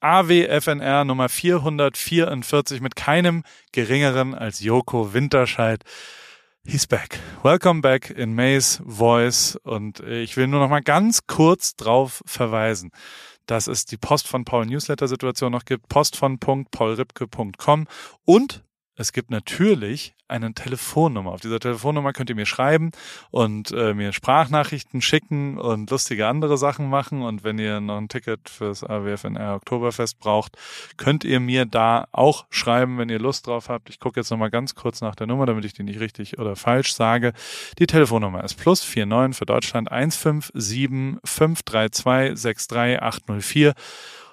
AWFNR Nummer 444 mit keinem geringeren als Joko Winterscheid. He's back. Welcome back in May's Voice. Und ich will nur noch mal ganz kurz drauf verweisen, dass es die Post von Paul Newsletter Situation noch gibt. Post von paulripke.com und es gibt natürlich eine Telefonnummer. Auf dieser Telefonnummer könnt ihr mir schreiben und äh, mir Sprachnachrichten schicken und lustige andere Sachen machen. Und wenn ihr noch ein Ticket fürs AWFNR Oktoberfest braucht, könnt ihr mir da auch schreiben, wenn ihr Lust drauf habt. Ich gucke jetzt nochmal ganz kurz nach der Nummer, damit ich die nicht richtig oder falsch sage. Die Telefonnummer ist plus 49 für Deutschland 157 532 63804.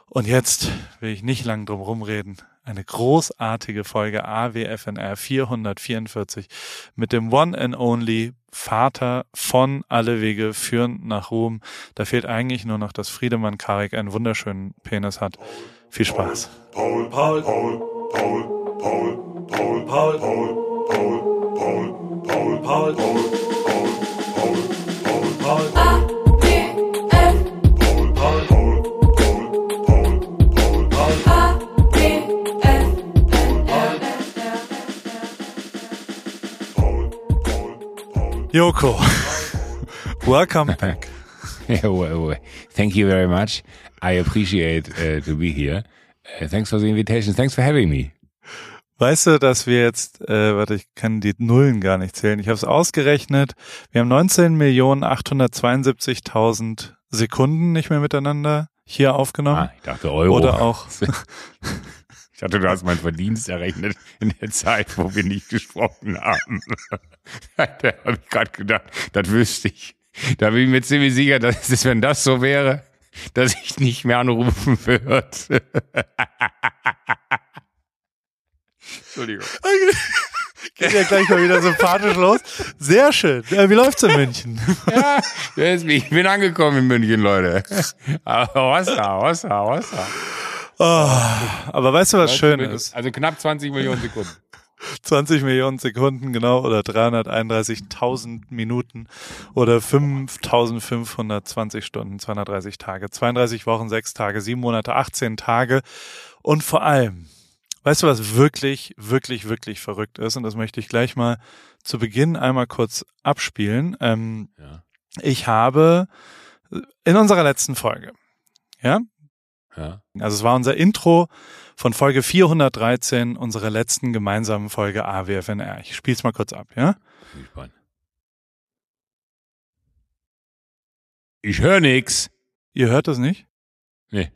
Und jetzt will ich nicht lang drum rumreden eine großartige Folge AWFNR 444 mit dem One and Only Vater von Alle Wege führen nach Ruhm. Da fehlt eigentlich nur noch, dass Friedemann Karik einen wunderschönen Penis hat. Viel Spaß. Paul, Paul, Paul, Paul, Paul, Paul, Paul, Paul, Paul, Paul, Paul, Paul, Paul, Paul, Paul, Paul, Paul. Joko, welcome back. Thank you very much. I appreciate uh, to be here. Uh, thanks for the invitation. Thanks for having me. Weißt du, dass wir jetzt, äh, warte, ich kann die Nullen gar nicht zählen. Ich habe es ausgerechnet. Wir haben 19.872.000 Sekunden nicht mehr miteinander hier aufgenommen. Ah, ich dachte Euro. Oder auch. Ich dachte, du hast meinen Verdienst errechnet in der Zeit, wo wir nicht gesprochen haben. da habe ich gerade gedacht, das wüsste ich. Da bin ich mir ziemlich sicher, dass, dass wenn das so wäre, dass ich nicht mehr anrufen würde. Entschuldigung. Geht ja gleich mal wieder sympathisch los. Sehr schön. Wie läuft's in München? Ja, ich bin angekommen in München, Leute. Hossa, hossa, hossa. Oh, aber weißt du, was schön ist? Also knapp 20 Millionen Sekunden. 20 Millionen Sekunden, genau, oder 331.000 Minuten oder 5.520 Stunden, 230 Tage, 32 Wochen, 6 Tage, 7 Monate, 18 Tage. Und vor allem, weißt du, was wirklich, wirklich, wirklich verrückt ist? Und das möchte ich gleich mal zu Beginn einmal kurz abspielen. Ähm, ja. Ich habe in unserer letzten Folge, ja, ja. Also es war unser Intro von Folge 413, unserer letzten gemeinsamen Folge AWFNR. Ich spiel's mal kurz ab, ja? Ich höre nix. Ihr hört das nicht? Nee.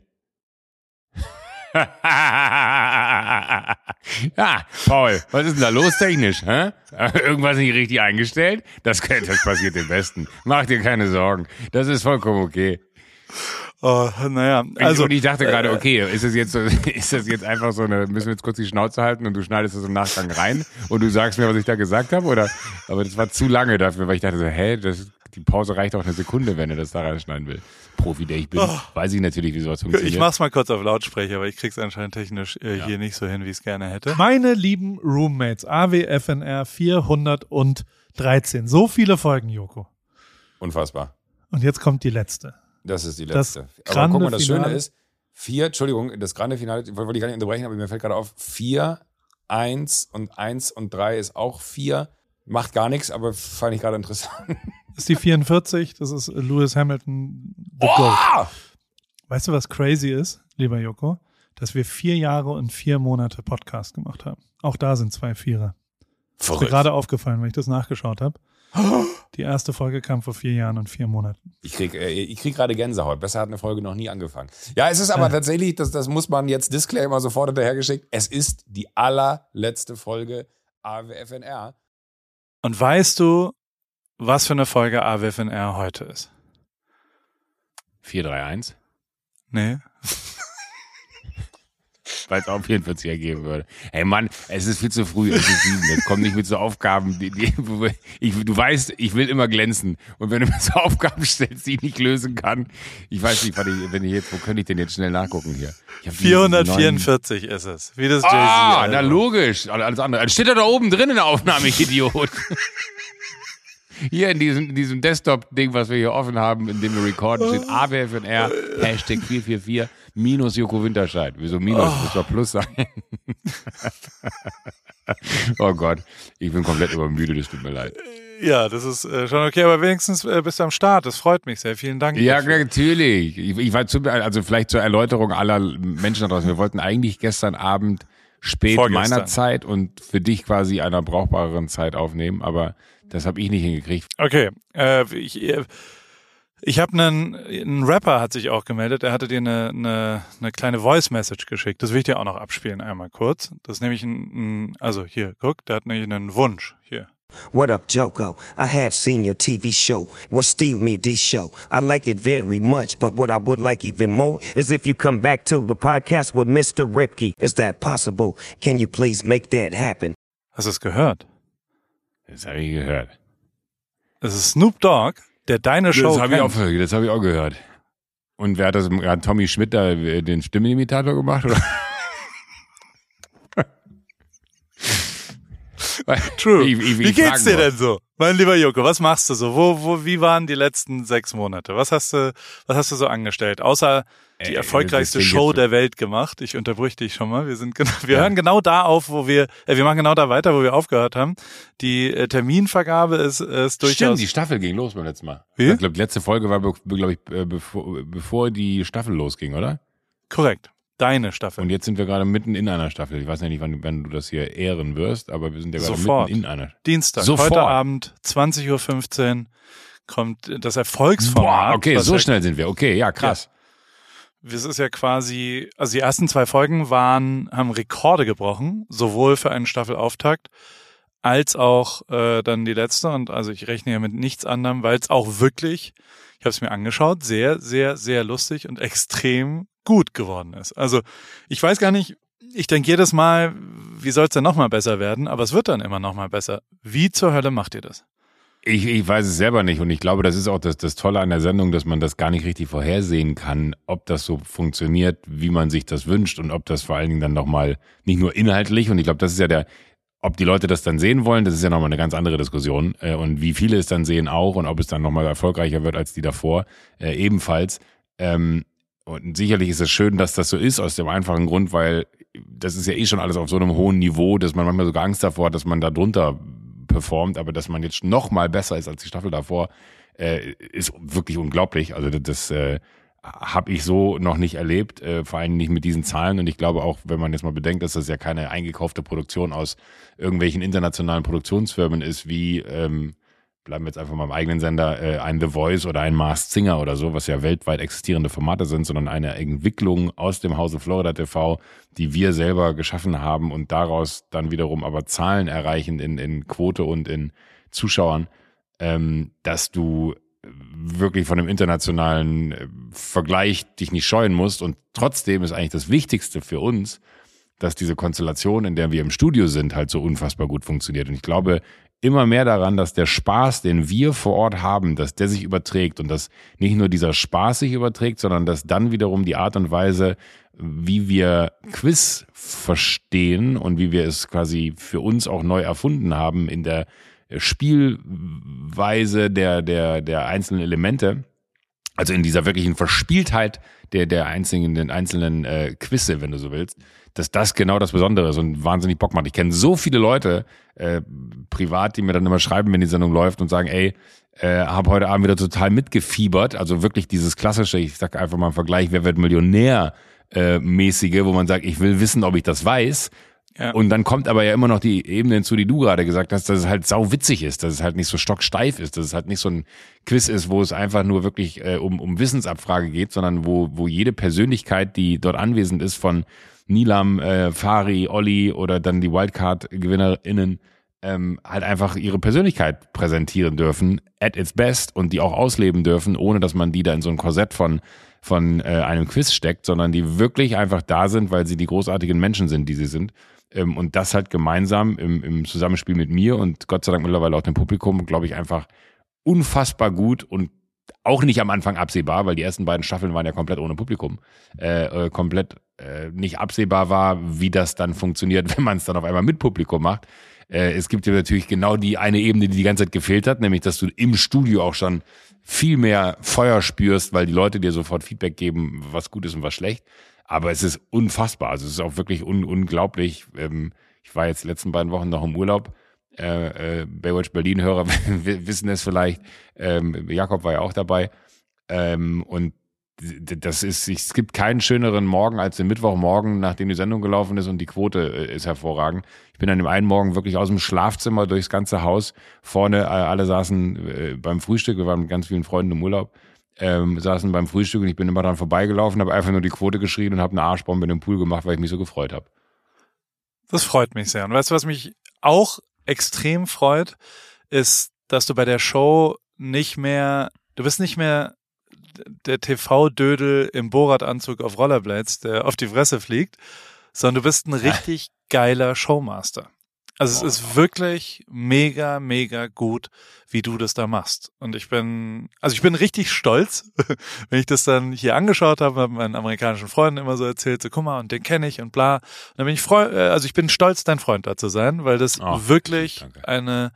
ja, Paul, was ist denn da los technisch? Hä? Irgendwas nicht richtig eingestellt? Das, das passiert im Besten. Mach dir keine Sorgen. Das ist vollkommen okay. Oh, naja, also. Und ich dachte gerade, äh, okay, ist das jetzt so, ist das jetzt einfach so eine, müssen wir jetzt kurz die Schnauze halten und du schneidest das im Nachgang rein und du sagst mir, was ich da gesagt habe, oder? Aber das war zu lange dafür, weil ich dachte so, hä, das, die Pause reicht auch eine Sekunde, wenn er das da reinschneiden will. Profi, der ich bin, oh. weiß ich natürlich, wie sowas funktioniert. Ich mach's mal kurz auf Lautsprecher, aber ich krieg's anscheinend technisch äh, ja. hier nicht so hin, wie ich es gerne hätte. Meine lieben Roommates, AWFNR 413. So viele Folgen, Joko. Unfassbar. Und jetzt kommt die letzte. Das ist die letzte. aber guck mal, das Schöne ist, vier, Entschuldigung, das Grande Finale, wollte ich gar nicht unterbrechen, aber mir fällt gerade auf, vier, eins und eins und drei ist auch vier. Macht gar nichts, aber fand ich gerade interessant. Das ist die 44, das ist Lewis Hamilton, The oh! Goat. Weißt du, was crazy ist, lieber Joko? Dass wir vier Jahre und vier Monate Podcast gemacht haben. Auch da sind zwei Vierer. Verrückt. Ist mir gerade aufgefallen, weil ich das nachgeschaut habe. Die erste Folge kam vor vier Jahren und vier Monaten. Ich krieg, äh, ich krieg gerade Gänsehaut. Besser hat eine Folge noch nie angefangen. Ja, es ist aber äh. tatsächlich, das, das muss man jetzt Disclaimer sofort hinterhergeschickt. Es ist die allerletzte Folge AWFNR. Und weißt du, was für eine Folge AWFNR heute ist? 431? Nee weil es auch 44 ergeben würde. Hey Mann, es ist viel zu früh, es ist sieben. Jetzt komm nicht mit so Aufgaben, die, die, ich, du weißt, ich will immer glänzen. Und wenn du mir so Aufgaben stellst, die ich nicht lösen kann, ich weiß nicht, ich, wenn ich jetzt, wo könnte ich denn jetzt schnell nachgucken hier? 444 ist es. Wie das. Ah, na logisch. Alles andere. Dann steht er da oben drin in der Aufnahme, ich Idiot. Hier in diesem, in diesem Desktop-Ding, was wir hier offen haben, in dem wir recorden, steht AWFNR, Hashtag 444. Minus Joko Winterscheid. Wieso Minus? Oh. Muss doch Plus sein. oh Gott, ich bin komplett übermüdet, es tut mir leid. Ja, das ist äh, schon okay, aber wenigstens äh, bist du am Start. Das freut mich sehr. Vielen Dank. Ja, dafür. natürlich. Ich, ich war zu, also vielleicht zur Erläuterung aller Menschen da draußen. Wir wollten eigentlich gestern Abend spät Vorgestern. meiner Zeit und für dich quasi einer brauchbareren Zeit aufnehmen, aber das habe ich nicht hingekriegt. Okay, äh, ich, äh, ich habe einen, ein Rapper hat sich auch gemeldet. Er hatte dir eine, eine, eine kleine Voice Message geschickt. Das will ich dir auch noch abspielen einmal kurz. Das ist nämlich ein, ein also hier, guck, der hat nämlich einen Wunsch hier. What up, Joko? I have seen your TV show. Was Steve me this show? I like it very much, but what I would like even more is if you come back to the podcast with Mr. Ripke. Is that possible? Can you please make that happen? Hast du es gehört? Das habe ich gehört. Das ist Snoop Dogg, der deine Show Das habe ich, auch- das hab ich auch gehört. Und wer hat das? Hat Tommy Schmidt da äh, den Stimmenimitator gemacht? Oder? True. Ich- ich- wie geht's dir denn so? Mein lieber Joko, was machst du so? Wo, wo, wie waren die letzten sechs Monate? Was hast du, was hast du so angestellt? Außer die Ey, erfolgreichste Show der Welt gemacht. Ich unterbrüche dich schon mal. Wir sind genau, wir hören genau da auf, wo wir, äh, wir machen genau da weiter, wo wir aufgehört haben. Die äh, Terminvergabe ist, ist durchaus. Stimmt, die Staffel ging los beim letzten Mal. Wie? Ich glaube, die letzte Folge war, glaube ich, äh, bevor, bevor die Staffel losging, oder? korrekt. Deine Staffel. Und jetzt sind wir gerade mitten in einer Staffel. Ich weiß ja nicht, wann, wann du das hier ehren wirst, aber wir sind ja gerade Sofort. mitten in einer. Dienstag, Sofort. heute Abend, 20.15 Uhr kommt das Erfolgsformat. Boah, okay, so ja schnell sind wir. Okay, ja, krass. Es ist ja quasi, also die ersten zwei Folgen waren, haben Rekorde gebrochen, sowohl für einen Staffelauftakt als auch äh, dann die letzte. Und also ich rechne ja mit nichts anderem, weil es auch wirklich, ich habe es mir angeschaut, sehr, sehr, sehr lustig und extrem gut geworden ist. Also ich weiß gar nicht, ich denke jedes Mal, wie soll es denn nochmal besser werden? Aber es wird dann immer nochmal besser. Wie zur Hölle macht ihr das? Ich, ich weiß es selber nicht und ich glaube, das ist auch das, das Tolle an der Sendung, dass man das gar nicht richtig vorhersehen kann, ob das so funktioniert, wie man sich das wünscht und ob das vor allen Dingen dann nochmal nicht nur inhaltlich und ich glaube, das ist ja der, ob die Leute das dann sehen wollen, das ist ja nochmal eine ganz andere Diskussion äh, und wie viele es dann sehen auch und ob es dann nochmal erfolgreicher wird als die davor, äh, ebenfalls. Ähm, und sicherlich ist es schön, dass das so ist, aus dem einfachen Grund, weil das ist ja eh schon alles auf so einem hohen Niveau, dass man manchmal sogar Angst davor hat, dass man da drunter performt, aber dass man jetzt noch mal besser ist als die Staffel davor, äh, ist wirklich unglaublich. Also das, das äh, habe ich so noch nicht erlebt, äh, vor allem nicht mit diesen Zahlen. Und ich glaube auch, wenn man jetzt mal bedenkt, dass das ja keine eingekaufte Produktion aus irgendwelchen internationalen Produktionsfirmen ist, wie ähm, bleiben wir jetzt einfach mal im eigenen Sender, äh, ein The Voice oder ein Masked Singer oder so, was ja weltweit existierende Formate sind, sondern eine Entwicklung aus dem Hause Florida TV, die wir selber geschaffen haben und daraus dann wiederum aber Zahlen erreichen in, in Quote und in Zuschauern, ähm, dass du wirklich von dem internationalen äh, Vergleich dich nicht scheuen musst. Und trotzdem ist eigentlich das Wichtigste für uns, dass diese Konstellation, in der wir im Studio sind, halt so unfassbar gut funktioniert. Und ich glaube immer mehr daran, dass der Spaß, den wir vor Ort haben, dass der sich überträgt und dass nicht nur dieser Spaß sich überträgt, sondern dass dann wiederum die Art und Weise, wie wir Quiz verstehen und wie wir es quasi für uns auch neu erfunden haben in der Spielweise der, der, der einzelnen Elemente, also in dieser wirklichen Verspieltheit der, der einzelnen, den einzelnen äh, Quizze, wenn du so willst, dass das genau das Besondere ist und wahnsinnig Bock macht. Ich kenne so viele Leute äh, privat, die mir dann immer schreiben, wenn die Sendung läuft und sagen, ey, äh, habe heute Abend wieder total mitgefiebert. Also wirklich dieses klassische, ich sag einfach mal im Vergleich, wer wird Millionär äh, mäßige, wo man sagt, ich will wissen, ob ich das weiß. Ja. Und dann kommt aber ja immer noch die Ebene hinzu, die du gerade gesagt hast, dass es halt sau witzig ist, dass es halt nicht so stocksteif ist, dass es halt nicht so ein Quiz ist, wo es einfach nur wirklich äh, um, um Wissensabfrage geht, sondern wo, wo jede Persönlichkeit, die dort anwesend ist, von Nilam, äh, Fari, Olli oder dann die Wildcard-GewinnerInnen, ähm, halt einfach ihre Persönlichkeit präsentieren dürfen, at its best und die auch ausleben dürfen, ohne dass man die da in so ein Korsett von von äh, einem Quiz steckt, sondern die wirklich einfach da sind, weil sie die großartigen Menschen sind, die sie sind. Ähm, und das halt gemeinsam im, im Zusammenspiel mit mir und Gott sei Dank mittlerweile auch dem Publikum, glaube ich, einfach unfassbar gut und auch nicht am Anfang absehbar, weil die ersten beiden Staffeln waren ja komplett ohne Publikum, äh, äh, komplett äh, nicht absehbar war, wie das dann funktioniert, wenn man es dann auf einmal mit Publikum macht. Äh, es gibt ja natürlich genau die eine Ebene, die die ganze Zeit gefehlt hat, nämlich dass du im Studio auch schon viel mehr Feuer spürst, weil die Leute dir sofort Feedback geben, was gut ist und was schlecht. Aber es ist unfassbar. Also es ist auch wirklich un unglaublich. Ähm, ich war jetzt die letzten beiden Wochen noch im Urlaub. Äh, äh, Baywatch Berlin-Hörer wissen es vielleicht. Ähm, Jakob war ja auch dabei. Ähm, und das ist, es gibt keinen schöneren Morgen als den Mittwochmorgen, nachdem die Sendung gelaufen ist und die Quote äh, ist hervorragend. Ich bin an dem einen Morgen wirklich aus dem Schlafzimmer durchs ganze Haus. Vorne, äh, alle saßen äh, beim Frühstück, wir waren mit ganz vielen Freunden im Urlaub, ähm, saßen beim Frühstück und ich bin immer dran vorbeigelaufen, habe einfach nur die Quote geschrien und habe eine Arschbombe in den Pool gemacht, weil ich mich so gefreut habe. Das freut mich sehr. Und weißt du, was mich auch extrem freut, ist, dass du bei der Show nicht mehr, du bist nicht mehr der TV-Dödel im Borat-Anzug auf Rollerblades, der auf die Fresse fliegt, sondern du bist ein richtig geiler Showmaster. Also es ist wirklich mega, mega gut, wie du das da machst. Und ich bin, also ich bin richtig stolz, wenn ich das dann hier angeschaut habe, habe meinen amerikanischen Freunden immer so erzählt, so guck mal, und den kenne ich und bla. Und dann bin ich freu, äh, also ich bin stolz, dein Freund da zu sein, weil das oh, wirklich danke. eine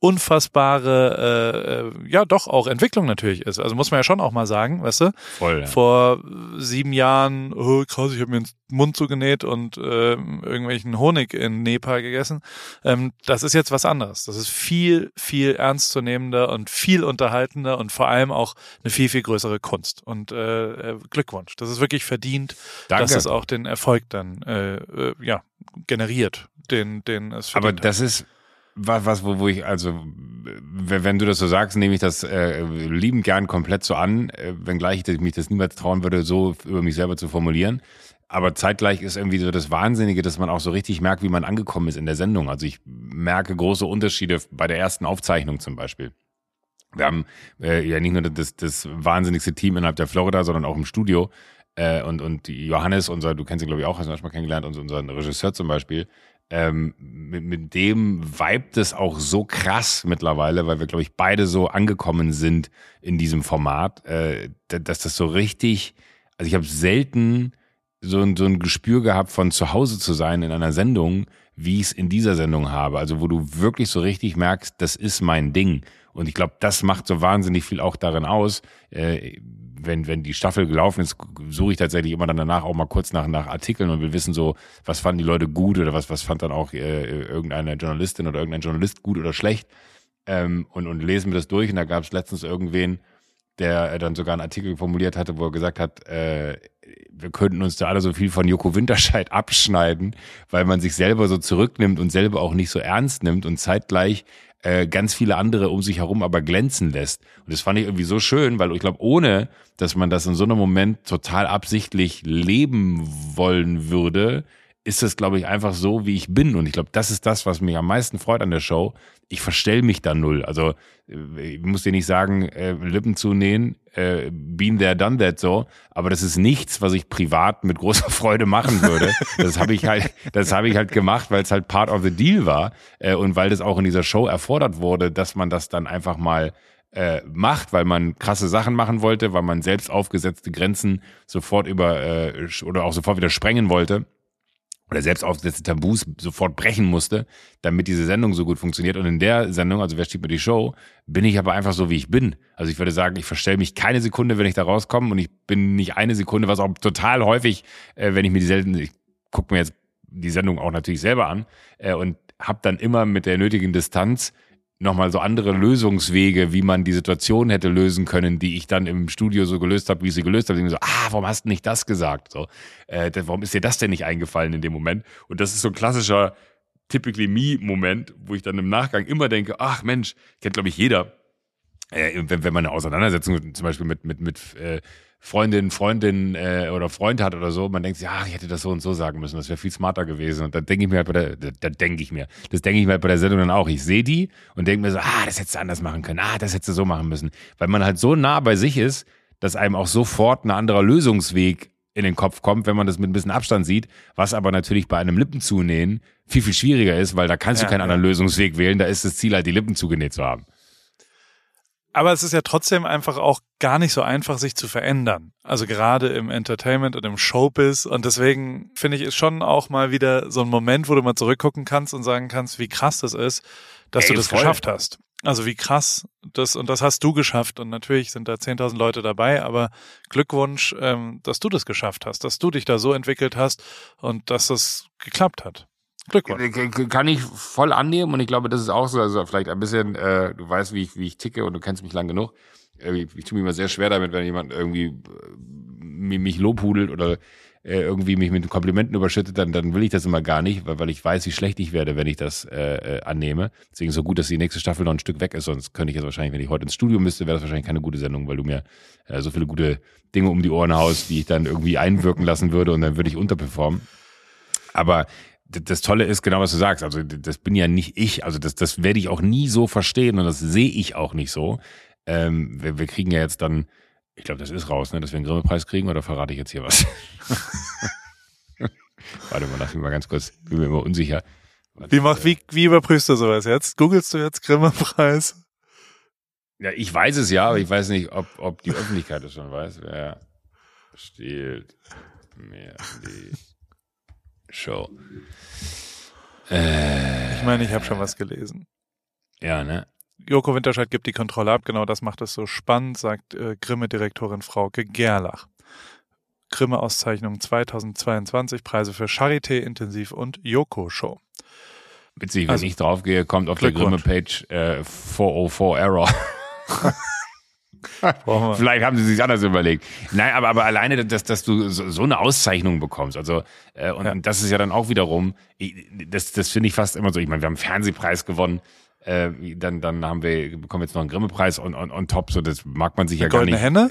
unfassbare, äh, ja doch auch Entwicklung natürlich ist. Also muss man ja schon auch mal sagen, weißt du? Voll. Ja. Vor sieben Jahren, oh, krass, ich habe mir den Mund zugenäht und äh, irgendwelchen Honig in Nepal gegessen. Ähm, das ist jetzt was anderes. Das ist viel, viel ernstzunehmender und viel unterhaltender und vor allem auch eine viel, viel größere Kunst. Und äh, äh Glückwunsch. Das ist wirklich verdient, Danke. dass es auch den Erfolg dann äh, äh, ja generiert, den, den es verdient Aber das hat. ist was, was wo, wo ich, also, wenn du das so sagst, nehme ich das äh, liebend gern komplett so an, äh, wenngleich ich mich das niemals trauen würde, so über mich selber zu formulieren. Aber zeitgleich ist irgendwie so das Wahnsinnige, dass man auch so richtig merkt, wie man angekommen ist in der Sendung. Also ich merke große Unterschiede bei der ersten Aufzeichnung zum Beispiel. Wir haben äh, ja nicht nur das, das wahnsinnigste Team innerhalb der Florida, sondern auch im Studio. Äh, und, und Johannes, unser, du kennst ihn glaube ich auch, hast du schon mal kennengelernt, unser, unser Regisseur zum Beispiel, ähm, mit, mit dem vibet es auch so krass mittlerweile, weil wir, glaube ich, beide so angekommen sind in diesem Format, äh, dass das so richtig, also ich habe selten so ein, so ein Gespür gehabt von zu Hause zu sein in einer Sendung, wie ich es in dieser Sendung habe. Also wo du wirklich so richtig merkst, das ist mein Ding. Und ich glaube, das macht so wahnsinnig viel auch darin aus. Äh, wenn, wenn die Staffel gelaufen ist, suche ich tatsächlich immer dann danach auch mal kurz nach, nach Artikeln und will wissen so, was fanden die Leute gut oder was, was fand dann auch äh, irgendeine Journalistin oder irgendein Journalist gut oder schlecht. Ähm, und, und lesen wir das durch und da gab es letztens irgendwen, der dann sogar einen Artikel formuliert hatte, wo er gesagt hat, äh, wir könnten uns da alle so viel von Joko Winterscheid abschneiden, weil man sich selber so zurücknimmt und selber auch nicht so ernst nimmt und zeitgleich äh, ganz viele andere um sich herum aber glänzen lässt. Und das fand ich irgendwie so schön, weil ich glaube, ohne dass man das in so einem Moment total absichtlich leben wollen würde, ist das, glaube ich, einfach so, wie ich bin. Und ich glaube, das ist das, was mich am meisten freut an der Show. Ich verstell mich da null. Also äh, ich muss dir nicht sagen, äh, Lippen zunähen, äh, been there, done that so. Aber das ist nichts, was ich privat mit großer Freude machen würde. Das habe ich halt, das habe ich halt gemacht, weil es halt part of the deal war äh, und weil das auch in dieser Show erfordert wurde, dass man das dann einfach mal äh, macht, weil man krasse Sachen machen wollte, weil man selbst aufgesetzte Grenzen sofort über äh, oder auch sofort wieder sprengen wollte oder selbst aufgesetzte Tabus sofort brechen musste, damit diese Sendung so gut funktioniert. Und in der Sendung, also wer steht mir die Show, bin ich aber einfach so, wie ich bin. Also ich würde sagen, ich verstelle mich keine Sekunde, wenn ich da rauskomme und ich bin nicht eine Sekunde, was auch total häufig, äh, wenn ich mir die selten, ich gucke mir jetzt die Sendung auch natürlich selber an äh, und habe dann immer mit der nötigen Distanz nochmal so andere Lösungswege, wie man die Situation hätte lösen können, die ich dann im Studio so gelöst habe, wie ich sie gelöst habe. Ich so, ah, warum hast du nicht das gesagt? So, äh, warum ist dir das denn nicht eingefallen in dem Moment? Und das ist so ein klassischer Typically Me-Moment, wo ich dann im Nachgang immer denke, ach Mensch, kennt glaube ich jeder, äh, wenn, wenn man eine Auseinandersetzung zum Beispiel mit, mit, mit äh, Freundin, Freundin äh, oder Freund hat oder so, man denkt sich, ach, ich hätte das so und so sagen müssen, das wäre viel smarter gewesen. Und da denke ich mir halt bei der, da, da denke ich mir, das denke ich mir halt bei der Sendung dann auch. Ich sehe die und denke mir so, ah, das hättest du anders machen können, ah, das hättest du so machen müssen. Weil man halt so nah bei sich ist, dass einem auch sofort ein anderer Lösungsweg in den Kopf kommt, wenn man das mit ein bisschen Abstand sieht, was aber natürlich bei einem Lippenzunähen viel, viel schwieriger ist, weil da kannst ja, du keinen ja. anderen Lösungsweg wählen, da ist das Ziel halt, die Lippen zugenäht zu haben Aber es ist ja trotzdem einfach auch gar nicht so einfach, sich zu verändern. Also gerade im Entertainment und im Showbiz. Und deswegen finde ich es schon auch mal wieder so ein Moment, wo du mal zurückgucken kannst und sagen kannst, wie krass das ist, dass Ey, du das voll. geschafft hast. Also wie krass das, und das hast du geschafft. Und natürlich sind da 10.000 Leute dabei, aber Glückwunsch, ähm, dass du das geschafft hast, dass du dich da so entwickelt hast und dass das geklappt hat. Glückwunsch. K- k- Kann ich voll annehmen und ich glaube, das ist auch so, also vielleicht ein bisschen, äh, du weißt, wie ich, wie ich ticke und du kennst mich lang genug. Äh, Ich, ich tue mir immer sehr schwer damit, wenn jemand irgendwie äh, mi- mich lobhudelt oder äh, irgendwie mich mit Komplimenten überschüttet, dann, dann will ich das immer gar nicht, weil, weil ich weiß, wie schlecht ich werde, wenn ich das äh, äh, annehme. Deswegen so gut, dass die nächste Staffel noch ein Stück weg ist, sonst könnte ich jetzt wahrscheinlich, wenn ich heute ins Studio müsste, wäre das wahrscheinlich keine gute Sendung, weil du mir äh, so viele gute Dinge um die Ohren haust, die ich dann irgendwie einwirken lassen würde und dann würde ich unterperformen. Aber das Tolle ist genau, was du sagst. Also das bin ja nicht ich. Also das, das werde ich auch nie so verstehen und das sehe ich auch nicht so. Ähm, wir, wir kriegen ja jetzt dann, ich glaube, das ist raus, ne, dass wir einen Grimme-Preis kriegen oder verrate ich jetzt hier was? Warte mal, lass mich mal ganz kurz, bin mir immer unsicher. Wie, mach, wie, wie überprüfst du sowas jetzt? Googlst du jetzt Grimme-Preis? Ja, ich weiß es ja, aber ich weiß nicht, ob, ob die Öffentlichkeit es schon weiß. Wer stiehlt mir die Show? Äh, Ich meine, ich habe schon was gelesen. ja, ne? Joko Winterscheid gibt die Kontrolle ab. Genau das macht es so spannend, sagt äh, Grimme-Direktorin Frauke Gerlach. Grimme-Auszeichnung 2022, Preise für Charité, Intensiv und Joko-Show. Witzig, wenn Also, ich draufgehe, kommt auf der. Grimme-Page äh, 404 Error. Vielleicht haben sie sich anders überlegt. Nein, aber, aber alleine, dass, dass du so, so eine Auszeichnung bekommst. Also, äh, und Ja. das ist ja dann auch wiederum, ich, das, das finde ich fast immer so. Ich meine, wir haben einen Fernsehpreis gewonnen. Äh, dann, dann haben wir, bekommen jetzt noch einen Grimme-Preis on, on, on top. So, das mag man sich ja gar Goldene nicht. Henne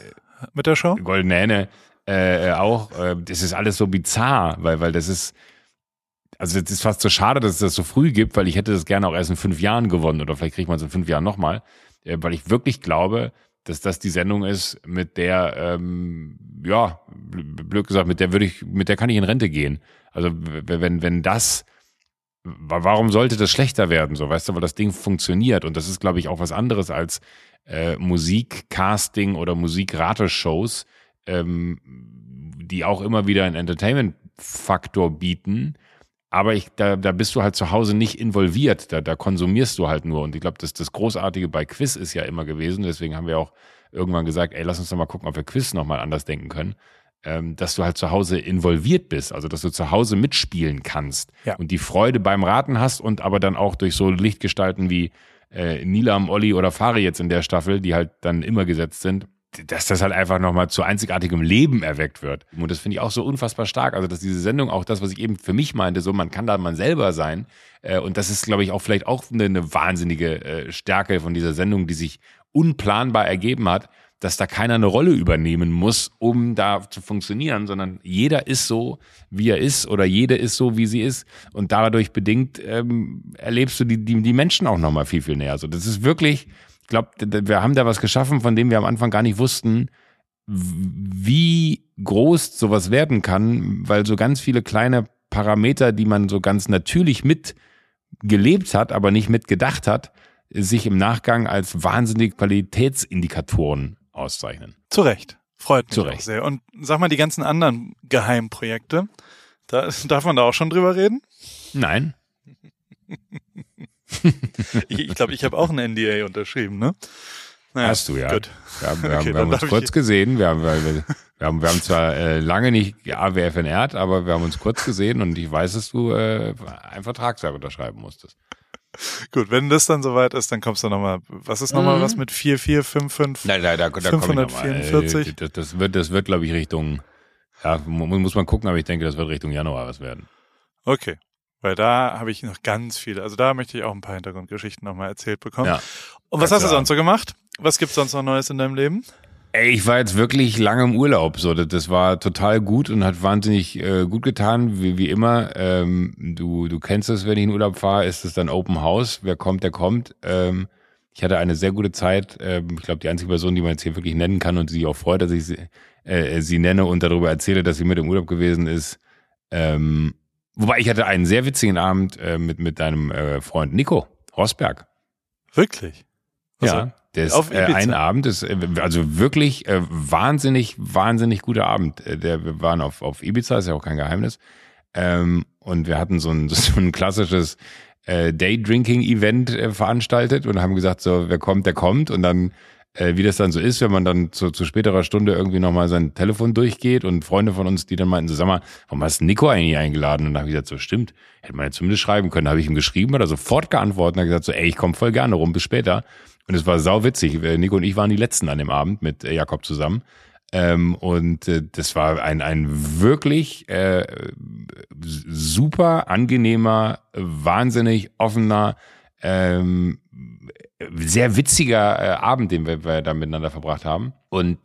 mit der Show? Goldene Henne äh, auch. Äh, das ist alles so bizarr, weil, weil das ist, also das ist fast so schade, dass es das so früh gibt, weil ich hätte das gerne auch erst in fünf Jahren gewonnen oder vielleicht kriegt man es in fünf Jahren nochmal, äh, weil ich wirklich glaube, dass das die Sendung ist, mit der, ähm, ja, bl- blöd gesagt, mit der würde ich, mit der kann ich in Rente gehen. Also wenn, wenn das, wa- warum sollte das schlechter werden, so, weißt du, weil das Ding funktioniert und das ist, glaube ich, auch was anderes als äh, Musikcasting oder Musikrateshows, ähm, die auch immer wieder einen Entertainment-Faktor bieten. Aber ich, da, da bist du halt zu Hause nicht involviert, da, da konsumierst du halt nur. Und ich glaube, das, das Großartige bei Quiz ist ja immer gewesen, deswegen haben wir auch irgendwann gesagt, ey, lass uns doch mal gucken, ob wir Quiz nochmal anders denken können, ähm, dass du halt zu Hause involviert bist, also dass du zu Hause mitspielen kannst Ja. und die Freude beim Raten hast und aber dann auch durch so Lichtgestalten wie äh, Nilam, Olli oder Fari jetzt in der Staffel, die halt dann immer gesetzt sind, dass das halt einfach nochmal zu einzigartigem Leben erweckt wird. Und das finde ich auch so unfassbar stark. Also, dass diese Sendung auch das, was ich eben für mich meinte, so man kann da man selber sein. Äh, und das ist, glaube ich, auch vielleicht auch eine, eine wahnsinnige äh, Stärke von dieser Sendung, die sich unplanbar ergeben hat, dass da keiner eine Rolle übernehmen muss, um da zu funktionieren, sondern jeder ist so, wie er ist, oder jede ist so, wie sie ist. Und dadurch bedingt ähm, erlebst du die, die, die Menschen auch nochmal viel, viel näher. Also das ist wirklich, ich glaube, wir haben da was geschaffen, von dem wir am Anfang gar nicht wussten, wie groß sowas werden kann, weil so ganz viele kleine Parameter, die man so ganz natürlich mitgelebt hat, aber nicht mitgedacht hat, sich im Nachgang als wahnsinnige Qualitätsindikatoren auszeichnen. Zu Recht. Freut mich Zu auch Recht. sehr. Und sag mal, die ganzen anderen Geheimprojekte, da, darf man da auch schon drüber reden? Nein. Ich glaube, ich, glaub, ich habe auch ein NDA unterschrieben, ne? Naja, Hast du ja. Gut. Wir haben, wir Okay, haben, wir dann haben uns kurz ich- gesehen. Wir haben, wir, wir, haben, wir haben zwar äh, lange nicht AWF entehrt, aber wir haben uns kurz gesehen und ich weiß, dass du äh, einen Vertragswerk unterschreiben musstest. Gut, wenn das dann soweit ist, dann kommst du nochmal. Was ist nochmal Mhm. was mit 4455? Nein, da, da, da komme ich nochmal. 544. Das, das wird, das wird, glaube ich, Richtung, ja, mu- muss man gucken, aber ich denke, das wird Richtung Januar was werden. Okay. Weil da habe ich noch ganz viele. Also da möchte ich auch ein paar Hintergrundgeschichten nochmal erzählt bekommen. Ja. Und was hast du du sonst so gemacht? Was gibt's sonst noch Neues in deinem Leben? Ey, ich war jetzt wirklich lange im Urlaub. So, das, das war total gut und hat wahnsinnig äh, gut getan, wie, wie immer. Ähm, du, du kennst es, wenn ich in Urlaub fahre, ist es dann Open House. Wer kommt, der kommt. Ähm, ich hatte eine sehr gute Zeit. Ähm, ich glaube, die einzige Person, die man jetzt hier wirklich nennen kann und die sich auch freut, dass ich sie, äh, sie nenne und darüber erzähle, dass sie mit im Urlaub gewesen ist. Ähm, wobei ich hatte einen sehr witzigen Abend äh, mit, mit deinem äh, Freund Nico Rosberg. Wirklich? Also, Ja, Das Auf äh, Ibiza. ein Abend ist äh, also wirklich äh, wahnsinnig, wahnsinnig guter Abend. Äh, Der, wir waren auf, auf Ibiza, ist ja auch kein Geheimnis. Ähm, und wir hatten so ein, so ein klassisches äh, Day-Drinking-Event äh, veranstaltet und haben gesagt, so, wer kommt, der kommt. Und dann, wie das dann so ist, wenn man dann zu, zu späterer Stunde irgendwie nochmal sein Telefon durchgeht und Freunde von uns, die dann meinten, so, sag mal, warum hast du Nico eigentlich eingeladen? Und dann habe ich gesagt, so, stimmt, hätte man ja zumindest schreiben können. Da habe ich ihm geschrieben, hat er sofort geantwortet und hat gesagt, so, ey, ich komme voll gerne rum, bis später. Und es war sau witzig. Äh, Nico und ich waren die Letzten an dem Abend mit äh, Jakob zusammen. Ähm, und äh, das war ein, ein wirklich äh, super angenehmer, wahnsinnig offener, ähm, sehr witziger äh, Abend, den wir, wir da miteinander verbracht haben. Und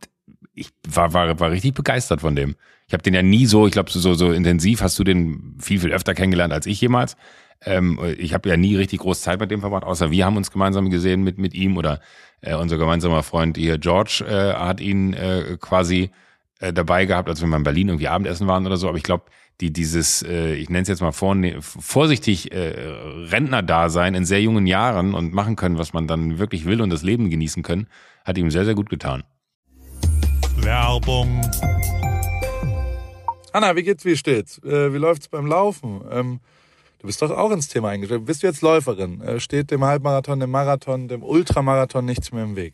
ich war, war, war richtig begeistert von dem. Ich habe den ja nie so, ich glaube, so, so intensiv hast du den viel, viel öfter kennengelernt als ich jemals. Ähm, ich habe ja nie richtig groß Zeit mit dem verbracht, außer wir haben uns gemeinsam gesehen mit, mit ihm oder äh, unser gemeinsamer Freund hier, George, äh, hat ihn äh, quasi äh, dabei gehabt, als wir mal in Berlin irgendwie Abendessen waren oder so. Aber ich glaube, die, dieses, äh, ich nenne es jetzt mal vorne, vorsichtig äh, Rentner-Dasein in sehr jungen Jahren und machen können, was man dann wirklich will und das Leben genießen können, hat ihm sehr, sehr gut getan. Werbung. Anna, wie geht's, wie steht's? Äh, wie läuft's beim Laufen? Ähm, du bist doch auch ins Thema eingestellt. Bist du jetzt Läuferin? Äh, steht dem Halbmarathon, dem Marathon, dem Ultramarathon nichts mehr im Weg?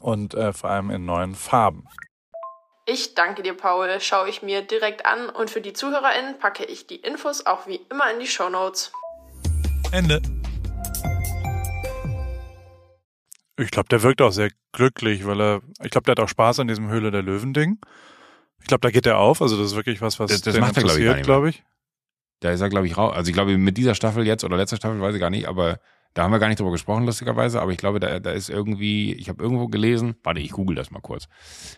und äh, vor allem in neuen Farben. Ich danke dir, Paul. Schaue ich mir direkt an und für die ZuhörerInnen packe ich die Infos auch wie immer in die Show Notes. Ende. Ich glaube, der wirkt auch sehr glücklich, weil er, ich glaube, der hat auch Spaß an diesem Höhle der Löwen-Ding. Ich glaube, da geht er auf. Also das ist wirklich was, was Das- das den macht er, glaub ich, glaube ich. Da ist er, glaube ich, raus. Also ich glaube, mit dieser Staffel jetzt oder letzter Staffel weiß ich gar nicht, aber da haben wir gar nicht drüber gesprochen, lustigerweise. Aber ich glaube, da, da ist irgendwie, ich habe irgendwo gelesen, warte, ich google das mal kurz.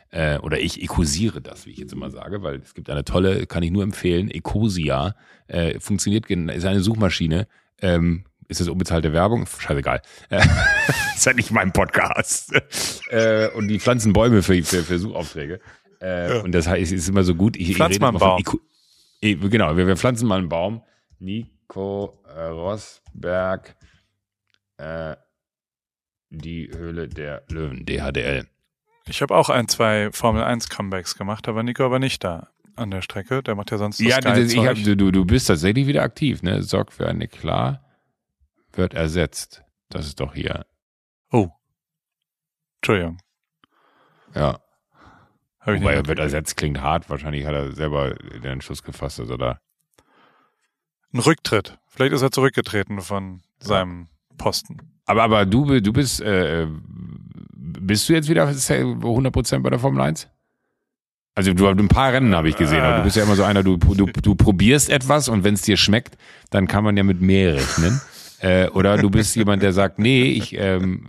Äh, oder ich ekusiere das, wie ich jetzt immer sage, weil es gibt eine tolle, kann ich nur empfehlen, Ecosia. Äh, funktioniert, ist eine Suchmaschine. Ähm, ist das unbezahlte Werbung? Scheißegal. Äh, ist ja nicht mein Podcast. äh, und die pflanzen Bäume für, für, für Suchaufträge. Äh, Und das heißt, es ist immer so gut. Ich, ich Pflanz rede mal einen von Baum. Eco- Eh, Genau, wir, wir pflanzen mal einen Baum. Nico äh, Rosberg, äh, die Höhle der Löwen, DHDL. Ich habe auch ein, zwei Formel 1 Comebacks gemacht, da war Nico aber nicht da an der Strecke. Der macht ja sonst Ja, das, ich hab, du, du, bist tatsächlich wieder aktiv, ne? Sorg für eine klar, wird ersetzt. Das ist doch hier. Oh. Entschuldigung. Ja. Hab ich Wobei, nicht wird ersetzt, klingt hart. Wahrscheinlich hat er selber den Entschluss gefasst, also da. Ein Rücktritt. Vielleicht ist er zurückgetreten von seinem Posten. Aber, aber du, du bist, äh, bist du jetzt wieder 100% bei der Formel 1? Also du ein paar Rennen habe ich gesehen, aber du bist ja immer so einer, du, du, du probierst etwas und wenn es dir schmeckt, dann kann man ja mit mehr rechnen. Äh, oder du bist jemand, der sagt, nee, ich ähm,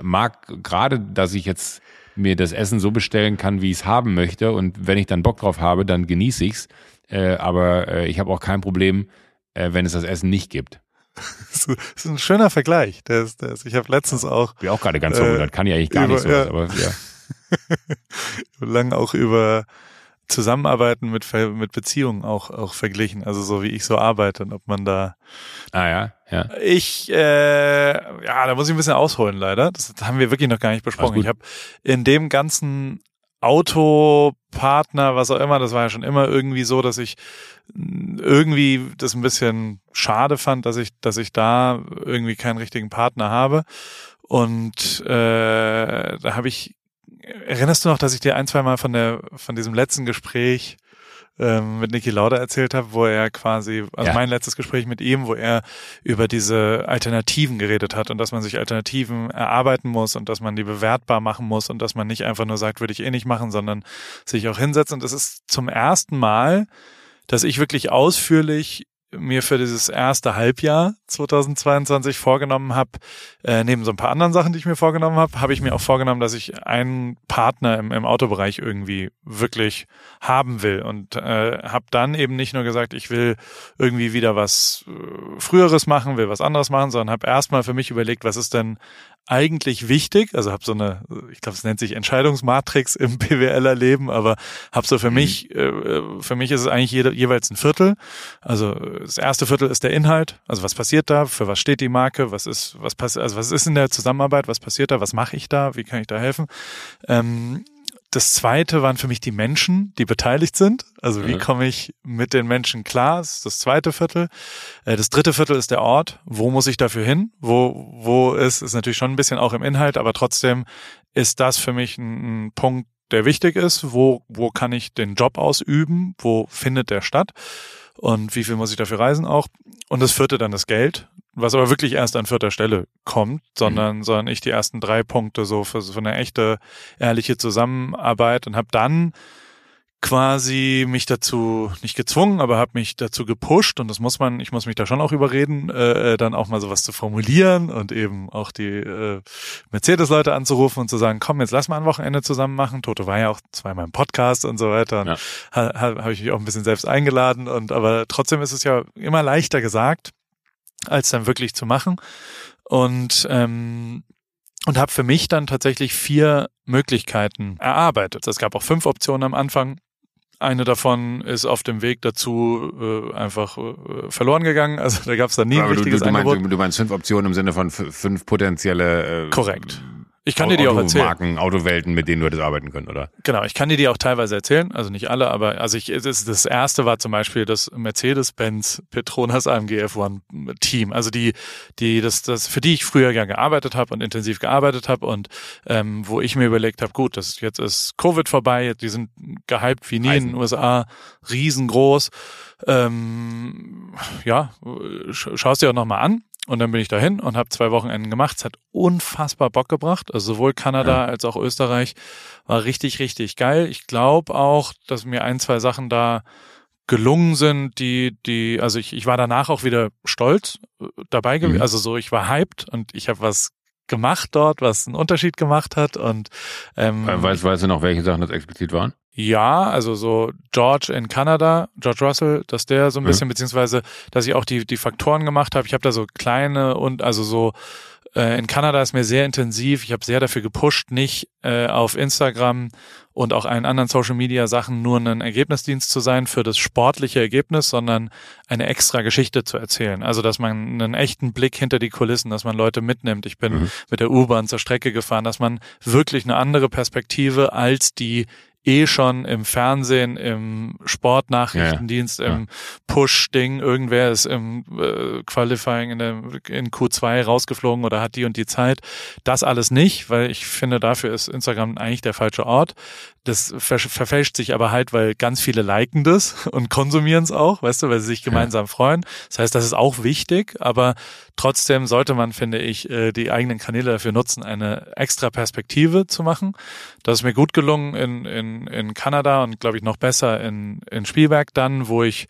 mag gerade, dass ich jetzt mir das Essen so bestellen kann, wie ich es haben möchte und wenn ich dann Bock drauf habe, dann genieße ich's. Äh, aber äh, ich habe auch kein Problem, äh, wenn es das Essen nicht gibt. Das ist ein schöner Vergleich. Der ist, ich habe letztens auch. Bin auch gerade ganz verwundert, kann ja eigentlich gar über- nicht so, ja. aber ja. lang auch über Zusammenarbeiten mit, mit Beziehungen auch, auch verglichen. Also so wie ich so arbeite und ob man da. Ah ja, ja. Ich, äh, ja, da muss ich ein bisschen ausholen leider. Das haben wir wirklich noch gar nicht besprochen. Ich habe in dem ganzen Autopartner, was auch immer, das war ja schon immer irgendwie so, dass ich mh, irgendwie das ein bisschen schade fand, dass ich, dass ich da irgendwie keinen richtigen Partner habe. Und äh, da habe ich, erinnerst du noch, dass ich dir ein, zwei Mal von der, von diesem letzten Gespräch ähm, mit Niki Lauda erzählt habe, wo er quasi, also Ja. mein letztes Gespräch mit ihm, wo er über diese Alternativen geredet hat und dass man sich Alternativen erarbeiten muss und dass man die bewertbar machen muss und dass man nicht einfach nur sagt, würde ich eh nicht machen, sondern sich auch hinsetzt. Und es ist zum ersten Mal, dass ich wirklich ausführlich mir für dieses erste Halbjahr 2022 vorgenommen habe, äh, neben so ein paar anderen Sachen, die ich mir vorgenommen habe, habe ich mir auch vorgenommen, dass ich einen Partner im, im Autobereich irgendwie wirklich haben will. Und äh, habe dann eben nicht nur gesagt, ich will irgendwie wieder was äh, Früheres machen, will was anderes machen, sondern habe erstmal für mich überlegt, was ist denn eigentlich wichtig, also habe so eine, ich glaube, es nennt sich Entscheidungsmatrix im BWLer Leben, aber habe so für mich, äh, für mich ist es eigentlich jede, jeweils ein Viertel. Also äh, das erste Viertel ist der Inhalt, also was passiert da, für was steht die Marke, was ist, was passiert, also was ist in der Zusammenarbeit, was passiert da, was mache ich da, wie kann ich da helfen? Ähm, das zweite waren für mich die Menschen, die beteiligt sind. Also wie Mhm. komme ich mit den Menschen klar? Das ist das zweite Viertel. Äh, Das dritte Viertel ist der Ort. Wo muss ich dafür hin? Wo, wo ist, ist natürlich schon ein bisschen auch im Inhalt, aber trotzdem ist das für mich ein, ein Punkt, der wichtig ist. Wo, wo kann ich den Job ausüben? Wo findet der statt? Und wie viel muss ich dafür reisen auch? Und das vierte dann das Geld, was aber wirklich erst an vierter Stelle kommt, sondern, sondern ich die ersten drei Punkte so für, für eine echte, ehrliche Zusammenarbeit und habe dann quasi mich dazu nicht gezwungen, aber habe mich dazu gepusht und das muss man, ich muss mich da schon auch überreden, äh, dann auch mal sowas zu formulieren und eben auch die äh, Mercedes-Leute anzurufen und zu sagen, komm, jetzt lass mal ein Wochenende zusammen machen. Toto war ja auch zweimal im Podcast und so weiter. Und Ja. ha, ha, habe ich mich auch ein bisschen selbst eingeladen und aber trotzdem ist es ja immer leichter gesagt, als dann wirklich zu machen. Und ähm, und habe für mich dann tatsächlich vier Möglichkeiten erarbeitet. Es gab auch fünf Optionen am Anfang. Eine davon ist auf dem Weg dazu äh, einfach äh, verloren gegangen. Also da gab es dann nie ein Aber du, du, richtiges du, Angebot. meinst, du meinst fünf Optionen im Sinne von fünf potenzielle äh, Korrekt. Ich kann dir die auch erzählen. Automarken, Autowelten, mit denen du hättest arbeiten können, oder? Genau, ich kann dir die auch teilweise erzählen, also nicht alle, aber also ich das, das erste war zum Beispiel das Mercedes-Benz Petronas AMG F1 Team, also die die das das für die ich früher ja gearbeitet habe und intensiv gearbeitet habe und ähm, wo ich mir überlegt habe, gut, das jetzt ist Covid vorbei, die sind gehypt wie nie in Eisen. den USA, riesengroß, ähm, ja, sch schaust dir auch noch mal an. Und dann bin ich dahin und habe zwei Wochenenden gemacht. Es hat unfassbar Bock gebracht. Also sowohl Kanada als auch Österreich war richtig, richtig geil. Ich glaube auch, dass mir ein, zwei Sachen da gelungen sind, die, die, also ich, ich war danach auch wieder stolz äh, dabei gewesen. Mhm. Also so, ich war hyped und ich habe was gemacht dort, was einen Unterschied gemacht hat. Und ähm, Weißt, weißt du noch, welche Sachen das explizit waren? Ja, also so George in Kanada, George Russell, dass der so ein Mhm. bisschen, beziehungsweise, dass ich auch die, die Faktoren gemacht habe. Ich habe da so kleine und also so äh, in Kanada ist mir sehr intensiv. Ich habe sehr dafür gepusht, nicht äh, auf Instagram und auch allen anderen Social Media Sachen nur ein Ergebnisdienst zu sein für das sportliche Ergebnis, sondern eine extra Geschichte zu erzählen. Also, dass man einen echten Blick hinter die Kulissen, dass man Leute mitnimmt. Ich bin Mhm. mit der U-Bahn zur Strecke gefahren, dass man wirklich eine andere Perspektive als die eh schon im Fernsehen, im Sportnachrichtendienst, Ja, ja. im Push-Ding, irgendwer ist im äh, Qualifying in, der, in Q2 rausgeflogen oder hat die und die Zeit. Das alles nicht, weil ich finde, dafür ist Instagram eigentlich der falsche Ort. Das ver verfälscht sich aber halt, weil ganz viele liken das und konsumieren es auch, weißt du, weil sie sich gemeinsam ja. freuen. Das heißt, das ist auch wichtig, aber trotzdem sollte man, finde ich, äh, die eigenen Kanäle dafür nutzen, eine extra Perspektive zu machen. Das ist mir gut gelungen in, in, in Kanada und glaube ich noch besser in, in Spielberg dann, wo ich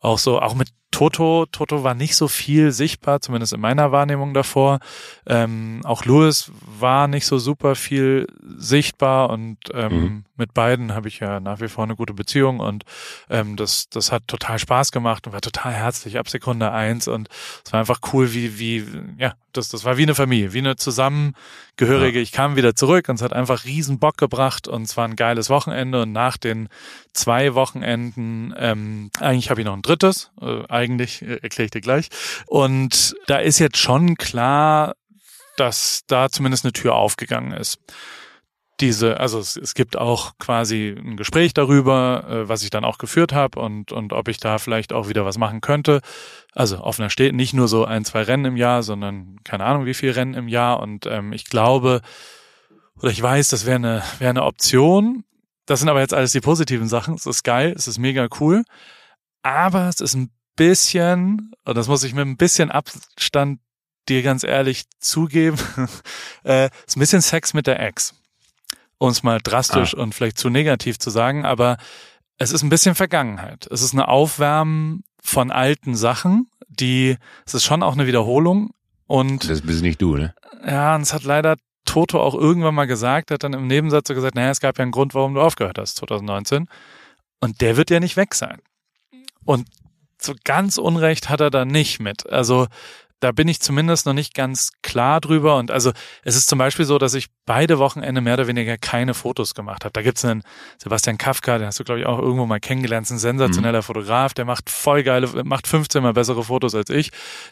auch so, auch mit Toto, Toto war nicht so viel sichtbar, zumindest in meiner Wahrnehmung davor. Ähm, auch Louis war nicht so super viel sichtbar und ähm, mhm. mit beiden habe ich ja nach wie vor eine gute Beziehung und ähm, das, das hat total Spaß gemacht und war total herzlich ab Sekunde eins und es war einfach cool, wie, wie, ja, das, das war wie eine Familie, wie eine zusammengehörige. Ja. Ich kam wieder zurück und es hat einfach riesen Bock gebracht und es war ein geiles Wochenende und nach den zwei Wochenenden, ähm, eigentlich habe ich noch ein drittes, äh, eigentlich, äh, erkläre ich dir gleich. Und da ist jetzt schon klar, dass da zumindest eine Tür aufgegangen ist. Diese, also es, es gibt auch quasi ein Gespräch darüber, äh, was ich dann auch geführt habe und, und ob ich da vielleicht auch wieder was machen könnte. Also offener steht nicht nur so ein, zwei Rennen im Jahr, sondern keine Ahnung, wie viel Rennen im Jahr. Und ähm, ich glaube, oder ich weiß, das wäre eine, wäre eine Option. Das sind aber jetzt alles die positiven Sachen. Es ist geil, es ist mega cool. Aber es ist ein bisschen, und das muss ich mit ein bisschen Abstand dir ganz ehrlich zugeben, äh, ist ein bisschen Sex mit der Ex. Um es mal drastisch ah. und vielleicht zu negativ zu sagen, aber es ist ein bisschen Vergangenheit. Es ist eine Aufwärmen von alten Sachen, die, es ist schon auch eine Wiederholung und. Das bist nicht du, ne? Ja, und es hat leider Toto auch irgendwann mal gesagt, hat dann im Nebensatz so gesagt, naja, es gab ja einen Grund, warum du aufgehört hast, 2019. Und der wird ja nicht weg sein. Und so ganz Unrecht hat er da nicht mit. Also da bin ich zumindest noch nicht ganz klar drüber. Und also es ist zum Beispiel so, dass ich beide Wochenende mehr oder weniger keine Fotos gemacht habe. Da gibt's einen Sebastian Kafka, den hast du, glaube ich, auch irgendwo mal kennengelernt, ein sensationeller mhm. Fotograf, der macht voll geile, macht 15 mal bessere Fotos als ich.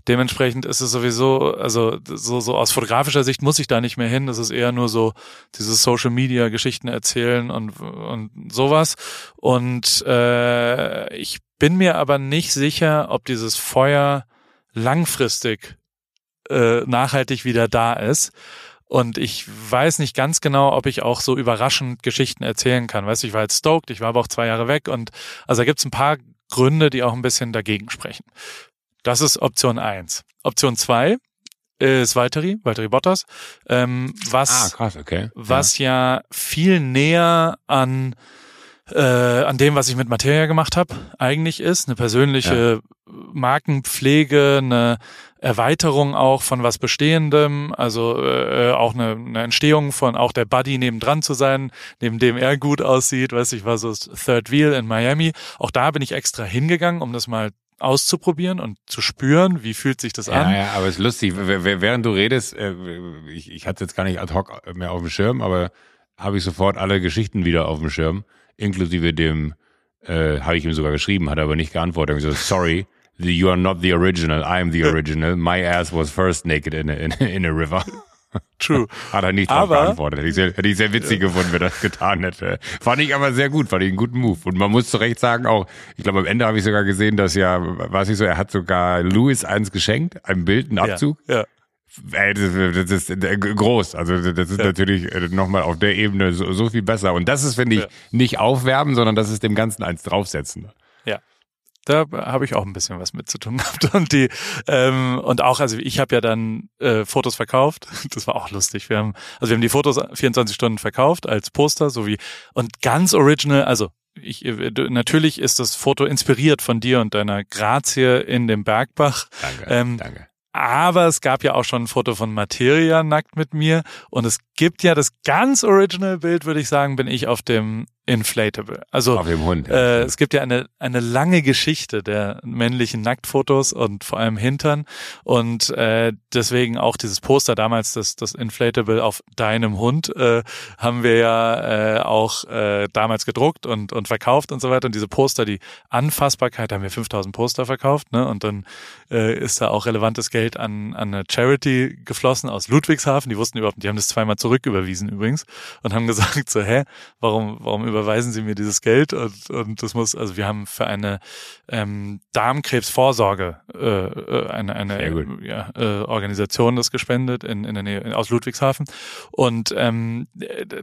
Dementsprechend ist es sowieso, also so, so aus fotografischer Sicht muss ich da nicht mehr hin. Das ist eher nur so dieses Social Media Geschichten erzählen und, und sowas. Und äh, ich bin mir aber nicht sicher, ob dieses Feuer langfristig äh, nachhaltig wieder da ist. Und ich weiß nicht ganz genau, ob ich auch so überraschend Geschichten erzählen kann. Weißt du, ich war jetzt stoked, ich war aber auch zwei Jahre weg und also da gibt's ein paar Gründe, die auch ein bisschen dagegen sprechen. Das ist Option eins. Option zwei ist Valtteri, Valtteri Bottas, ähm, was, ah, krass, okay. was ja. ja viel näher an äh, an dem, was ich mit Materia gemacht habe, eigentlich ist. Eine persönliche ja. Markenpflege, eine Erweiterung auch von was Bestehendem, also äh, auch eine, eine Entstehung von auch der Buddy nebendran zu sein, neben dem er gut aussieht. Weiß ich, war so Third Wheel in Miami. Auch da bin ich extra hingegangen, um das mal auszuprobieren und zu spüren, wie fühlt sich das ja, an. Ja, aber es ist lustig, während du redest, äh, ich, ich hatte jetzt gar nicht ad hoc mehr auf dem Schirm, aber habe ich sofort alle Geschichten wieder auf dem Schirm inklusive dem, äh, habe ich ihm sogar geschrieben, hat er aber nicht geantwortet. Ich so, sorry, you are not the original, I am the original. My ass was first naked in a, in, in a river. True. Hat er nicht drauf aber, geantwortet. Hätte ich, sehr, hätte ich sehr witzig gefunden, wenn er das getan hätte. Fand ich aber sehr gut, fand ich einen guten Move. Und man muss zu Recht sagen auch, ich glaube am Ende habe ich sogar gesehen, dass ja, weiß ich so, er hat sogar Louis eins geschenkt, ein Bild, einen Abzug. Ja, ja. Ey, das, das ist äh, groß. Also das ist ja. natürlich äh, nochmal auf der Ebene so, so, viel besser. Und das ist, finde ich, ja. nicht aufwerben, sondern das ist dem Ganzen eins draufsetzen. Ja. Da habe ich auch ein bisschen was mit zu tun gehabt. Und die, ähm, und auch, also ich habe ja dann äh, Fotos verkauft. Das war auch lustig. Wir haben, also wir haben die Fotos 24 Stunden verkauft als Poster, sowie und ganz original, also ich, äh, natürlich ist das Foto inspiriert von dir und deiner Grazie in dem Bergbach. Danke, ähm, danke. Aber es gab ja auch schon ein Foto von Materia nackt mit mir. Und es gibt ja das ganz original Bild, würde ich sagen, bin ich auf dem Inflatable. Also auf dem Hund. Ja. Äh, es gibt ja eine eine lange Geschichte der männlichen Nacktfotos und vor allem Hintern und äh, deswegen auch dieses Poster damals das das Inflatable auf deinem Hund äh, haben wir ja äh, auch äh, damals gedruckt und und verkauft und so weiter und diese Poster die Anfassbarkeit da haben wir 5000 Poster verkauft ne und dann äh, ist da auch relevantes Geld an an eine Charity geflossen aus Ludwigshafen die wussten überhaupt die haben das zweimal zurücküberwiesen übrigens und haben gesagt so hä warum warum über überweisen Sie mir dieses Geld und, und das muss, also wir haben für eine ähm, Darmkrebsvorsorge äh, äh eine, eine ja, äh, Organisation das gespendet in, in der Nähe aus Ludwigshafen und ähm,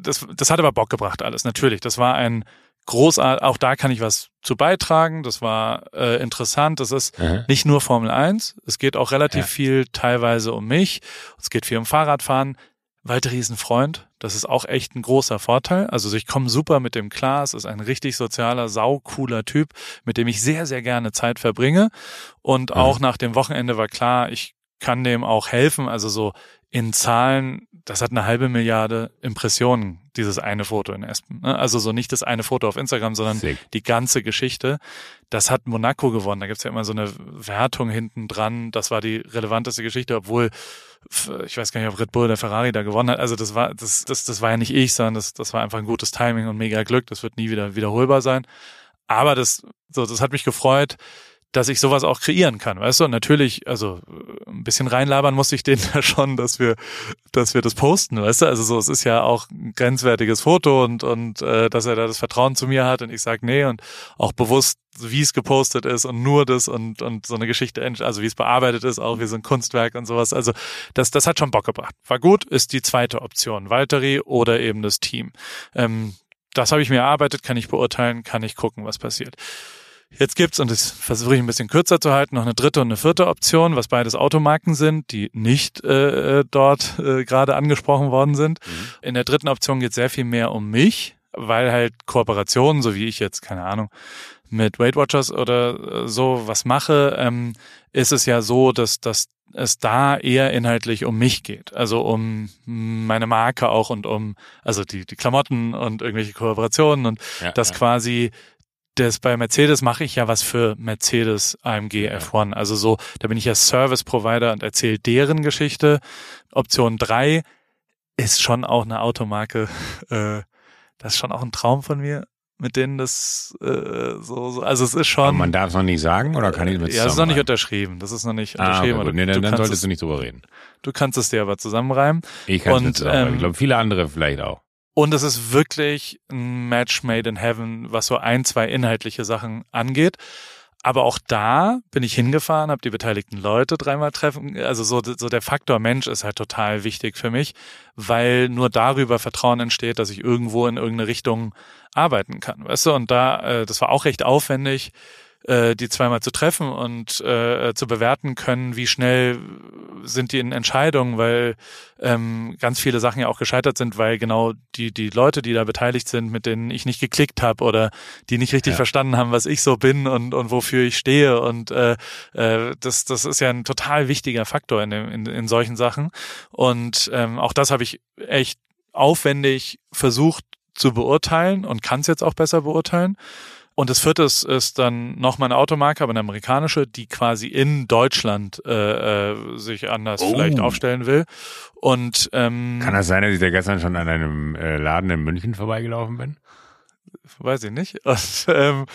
das, das hat aber Bock gebracht alles, natürlich. Das war ein großartig, auch da kann ich was zu beitragen. Das war äh, interessant. Das ist Aha. nicht nur Formel 1. Es geht auch relativ ja. viel teilweise um mich. Es geht viel um Fahrradfahren. Walter Riesenfreund. Das ist auch echt ein großer Vorteil. Also ich komme super mit dem klar. Es ist ein richtig sozialer, saucooler Typ, mit dem ich sehr, sehr gerne Zeit verbringe. Und mhm. auch nach dem Wochenende war klar, ich kann dem auch helfen. Also so in Zahlen, das hat eine halbe Milliarde Impressionen, dieses eine Foto in Espen. Ne? Also so nicht das eine Foto auf Instagram, sondern Sick. die ganze Geschichte. Das hat Monaco gewonnen. Da gibt's ja immer so eine Wertung hinten dran. Das war die relevanteste Geschichte, obwohl ich weiß gar nicht, ob Red Bull oder Ferrari da gewonnen hat. Also das war, das, das, das war ja nicht ich, sondern das, das war einfach ein gutes Timing und mega Glück. Das wird nie wieder wiederholbar sein. Aber das, so, das hat mich gefreut, dass ich sowas auch kreieren kann, weißt du? Und natürlich, also ein bisschen reinlabern muss ich denen ja schon, dass wir, dass wir das posten, weißt du? Also so, es ist ja auch ein grenzwertiges Foto und und äh, dass er da das Vertrauen zu mir hat und ich sag nee und auch bewusst, wie es gepostet ist und nur das und und so eine Geschichte, also wie es bearbeitet ist, auch wie so ein Kunstwerk und sowas. Also das das hat schon Bock gebracht. War gut, ist die zweite Option, Valtteri oder eben das Team. Ähm, das habe ich mir erarbeitet, kann ich beurteilen, kann ich gucken, was passiert. Jetzt gibt's, und das versuche ich ein bisschen kürzer zu halten, noch eine dritte und eine vierte Option, was beides Automarken sind, die nicht äh, dort äh, gerade angesprochen worden sind. Mhm. In der dritten Option geht sehr viel mehr um mich, weil halt Kooperationen, so wie ich jetzt, keine Ahnung, mit Weight Watchers oder äh, so was mache, ähm, ist es ja so, dass, dass es da eher inhaltlich um mich geht. Also um meine Marke auch und um, also die, die Klamotten und irgendwelche Kooperationen und ja, das ja. quasi das bei Mercedes mache ich ja was für Mercedes AMG F1. Also so, da bin ich ja Service Provider und erzähle deren Geschichte. Option drei ist schon auch eine Automarke. Äh, das ist schon auch ein Traum von mir, mit denen das äh, so, so, also es ist schon. Aber man darf es noch nicht sagen oder kann ich mit Ja, es ist noch nicht unterschrieben. Das ist noch nicht ah, unterschrieben. Okay, nee, dann, dann solltest es, du nicht drüber reden. Du kannst es dir aber zusammenreimen. Ich kann es ähm, Ich glaube, viele andere vielleicht auch. Und es ist wirklich ein Match made in heaven, was so ein, zwei inhaltliche Sachen angeht. Aber auch da bin ich hingefahren, habe die beteiligten Leute dreimal treffen. Also so, so der Faktor Mensch ist halt total wichtig für mich, weil nur darüber Vertrauen entsteht, dass ich irgendwo in irgendeine Richtung arbeiten kann. Weißt du, und da, äh, das war auch recht aufwendig äh, die zweimal zu treffen und äh, zu bewerten können, wie schnell sind die in Entscheidungen, weil ähm, ganz viele Sachen ja auch gescheitert sind, weil genau die die Leute, die da beteiligt sind, mit denen ich nicht geklickt habe oder die nicht richtig ja. verstanden haben, was ich so bin und und wofür ich stehe und äh, äh, das das ist ja ein total wichtiger Faktor in dem, in, in solchen Sachen und ähm, auch das habe ich echt aufwendig versucht zu beurteilen und kann es jetzt auch besser beurteilen. Und das vierte ist, ist dann nochmal eine Automarke, aber eine amerikanische, die quasi in Deutschland äh, äh, sich anders oh. vielleicht aufstellen will. Und ähm, kann das sein, dass ich da gestern schon an einem äh, Laden in München vorbeigelaufen bin? Weiß ich nicht. Und, ähm,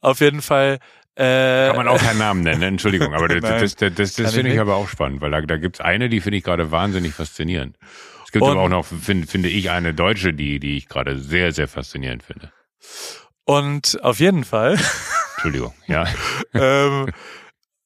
auf jeden Fall. Äh, Kann man auch keinen Namen nennen, ne? Entschuldigung, aber das, das, das, das, das finde ich aber auch spannend, weil da, da gibt's eine, die finde ich gerade wahnsinnig faszinierend. Es gibt und, aber auch noch, finde finde ich, eine deutsche, die, die ich gerade sehr, sehr faszinierend finde. Und auf jeden Fall. Entschuldigung, ja. ähm,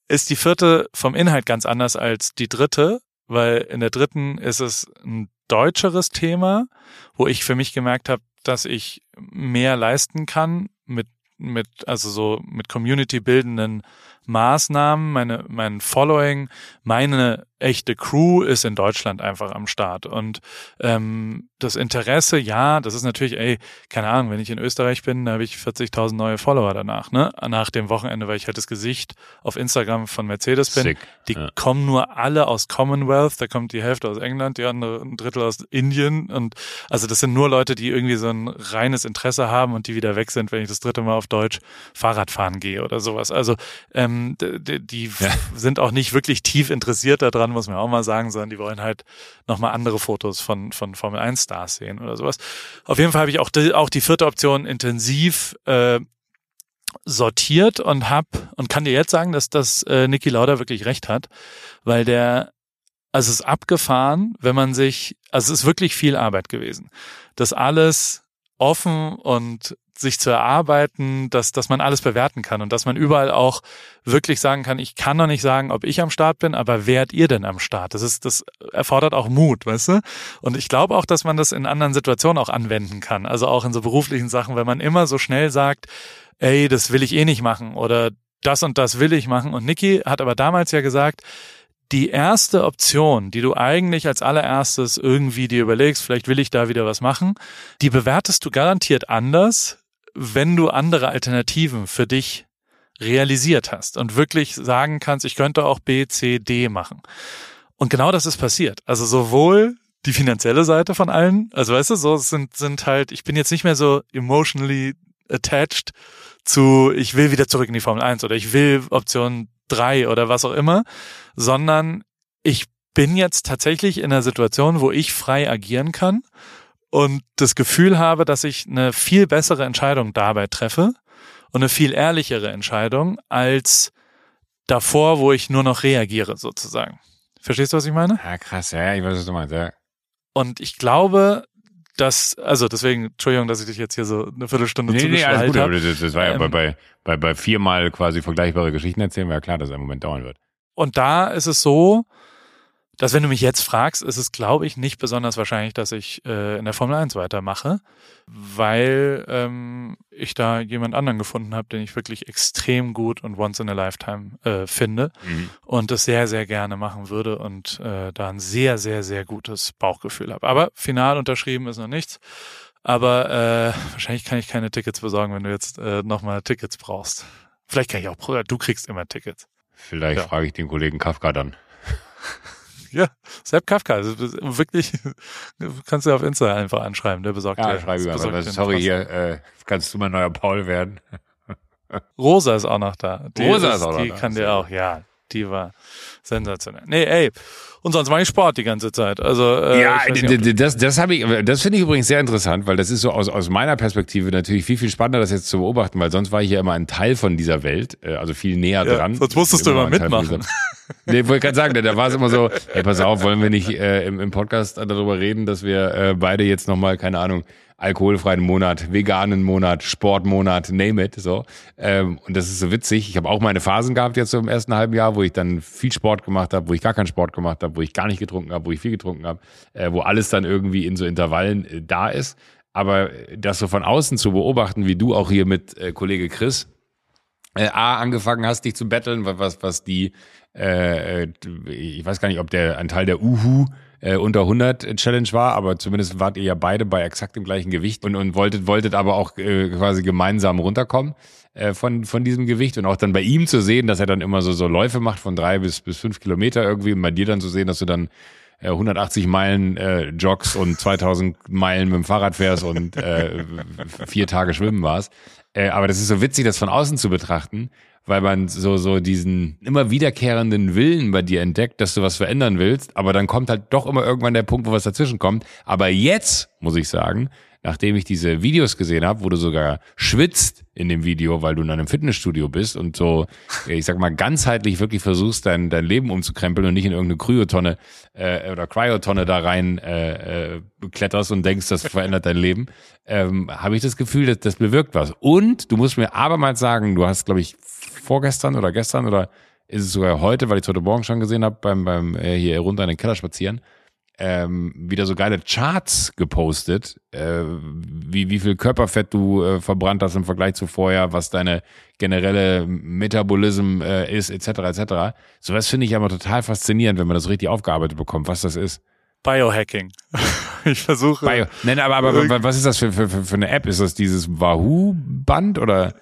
ist die vierte vom Inhalt ganz anders als die dritte, weil in der dritten ist es ein deutscheres Thema, wo ich für mich gemerkt habe, dass ich mehr leisten kann mit mit also so mit Community bildenden Maßnahmen, meine mein Following, meine echte Crew ist in Deutschland einfach am Start. Und ähm, das Interesse, ja, das ist natürlich, ey, keine Ahnung, wenn ich in Österreich bin, da habe ich 40.000 neue Follower danach, ne? Nach dem Wochenende, weil ich halt das Gesicht auf Instagram von Mercedes bin. Sick. Die ja. kommen nur alle aus Commonwealth, da kommt die Hälfte aus England, die andere ein Drittel aus Indien. Und also das sind nur Leute, die irgendwie so ein reines Interesse haben und die wieder weg sind, wenn ich das dritte Mal auf Deutsch Fahrrad fahren gehe oder sowas. Also ähm, die, die ja. sind auch nicht wirklich tief interessiert daran, muss man auch mal sagen, sondern die wollen halt nochmal andere Fotos von, von Formel 1 Stars sehen oder sowas. Auf jeden Fall habe ich auch die, auch die vierte Option intensiv äh, sortiert und hab und kann dir jetzt sagen, dass das äh, Niki Lauda wirklich recht hat, weil der also es ist abgefahren, wenn man sich also es ist wirklich viel Arbeit gewesen. Das alles offen und sich zu erarbeiten, dass, dass man alles bewerten kann und dass man überall auch wirklich sagen kann, ich kann noch nicht sagen, ob ich am Start bin, aber wärt ihr denn am Start? Das ist, das erfordert auch Mut, weißt du? Und ich glaube auch, dass man das in anderen Situationen auch anwenden kann. Also auch in so beruflichen Sachen, wenn man immer so schnell sagt, ey, das will ich eh nicht machen oder das und das will ich machen. Und Niki hat aber damals ja gesagt, die erste Option, die du eigentlich als allererstes irgendwie dir überlegst, vielleicht will ich da wieder was machen, die bewertest du garantiert anders, wenn du andere Alternativen für dich realisiert hast und wirklich sagen kannst, ich könnte auch B, C, D machen. Und genau das ist passiert. Also sowohl die finanzielle Seite von allen, also weißt du, so sind, sind halt, ich bin jetzt nicht mehr so emotionally attached zu, ich will wieder zurück in die Formel 1 oder ich will Option 3 oder was auch immer, sondern ich bin jetzt tatsächlich in einer Situation, wo ich frei agieren kann und das Gefühl habe, dass ich eine viel bessere Entscheidung dabei treffe und eine viel ehrlichere Entscheidung als davor, wo ich nur noch reagiere sozusagen. Verstehst du, was ich meine? Ja, krass, ja, ich weiß, was du meinst, ja. Und ich glaube, dass, also deswegen, Entschuldigung, dass ich dich jetzt hier so eine Viertelstunde Nee, nee, gut, aber habe. das, das war ja bei, Ähm, bei, bei, bei viermal quasi vergleichbare Geschichten erzählen, war ja klar, dass es einen Moment dauern wird. Und da ist es so, dass wenn du mich jetzt fragst, ist es, glaube ich, nicht besonders wahrscheinlich, dass ich äh, in der Formel 1 weitermache, weil ähm, ich da jemand anderen gefunden habe, den ich wirklich extrem gut und once in a lifetime äh, finde Mhm. und das sehr, sehr gerne machen würde und äh, da ein sehr, sehr, sehr gutes Bauchgefühl habe. Aber final unterschrieben ist noch nichts. Aber äh, wahrscheinlich kann ich keine Tickets besorgen, wenn du jetzt äh, nochmal Tickets brauchst. Vielleicht kann ich auch, du kriegst immer Tickets. Vielleicht Ja. frage ich den Kollegen Kafka dann. Ja, Sepp Kafka, also das ist wirklich, kannst du auf Insta einfach anschreiben, der besorgt Ja, dir- schreibe ich mal. einen Sorry, hier, äh, kannst du mein neuer Paul werden? Rosa ist auch noch da. Die Rosa ist auch noch Die da. kann Sehr dir auch, ja, die war sensationell. Nee, ey, und sonst mache ich Sport die ganze Zeit. Also, äh, ja, nicht, das, das habe ich, das finde ich übrigens sehr interessant, weil das ist so aus, aus meiner Perspektive natürlich viel, viel spannender, das jetzt zu beobachten, weil sonst war ich ja immer ein Teil von dieser Welt, äh, also viel näher Ja, dran. sonst musstest du immer Teil von mitmachen. Nee, wollte gerade sagen, da, da war es immer so, ey, pass auf, wollen wir nicht äh, im, im Podcast darüber reden, dass wir äh, beide jetzt nochmal, keine Ahnung, alkoholfreien Monat, veganen Monat, Sportmonat, name it, so. Ähm, und das ist so witzig. Ich habe auch meine Phasen gehabt jetzt so im ersten halben Jahr, wo ich dann viel Sport gemacht habe, wo ich gar keinen Sport gemacht habe, wo ich gar nicht getrunken habe, wo ich viel getrunken habe, äh, wo alles dann irgendwie in so Intervallen äh, da ist. Aber das so von außen zu beobachten, wie du auch hier mit äh, Kollege Chris, äh, A, angefangen hast, dich zu betteln, wa- was, was die, äh, äh, ich weiß gar nicht, ob der ein Teil der Uhu äh, unter 100 Challenge war, aber zumindest wart ihr ja beide bei exakt dem gleichen Gewicht und, und wolltet, wolltet aber auch äh, quasi gemeinsam runterkommen äh, von, von diesem Gewicht und auch dann bei ihm zu sehen, dass er dann immer so, so Läufe macht von drei bis, bis fünf Kilometer irgendwie und bei dir dann zu sehen, dass du dann äh, 180 Meilen äh, joggst und 2000 Meilen mit dem Fahrrad fährst und äh, vier Tage schwimmen warst. Äh, aber das ist so witzig, das von außen zu betrachten, weil man so, so diesen immer wiederkehrenden Willen bei dir entdeckt, dass du was verändern willst, aber dann kommt halt doch immer irgendwann der Punkt, wo was dazwischen kommt. Aber jetzt, muss ich sagen, nachdem ich diese Videos gesehen habe, wo du sogar schwitzt in dem Video, weil du in einem Fitnessstudio bist und so, ich sag mal, ganzheitlich wirklich versuchst, dein, dein Leben umzukrempeln und nicht in irgendeine Kryotonne äh, oder Cryotonne da rein äh, äh, kletterst und denkst, das verändert dein Leben, ähm, habe ich das Gefühl, dass das bewirkt was. Und du musst mir abermals sagen, du hast, glaube ich, vorgestern oder gestern oder ist es sogar heute, weil ich es heute Morgen schon gesehen habe, beim, beim äh, hier runter in den Keller spazieren, ähm, wieder so geile Charts gepostet, äh, wie, wie viel Körperfett du äh, verbrannt hast im Vergleich zu vorher, was deine generelle Metabolism äh, ist, etc. etc. Sowas finde ich aber total faszinierend, wenn man das richtig aufgearbeitet bekommt, was das ist. Biohacking. ich versuche. Bio Nein, aber, aber, was ist das für, für, für für eine App? Ist das dieses Wahoo-Band oder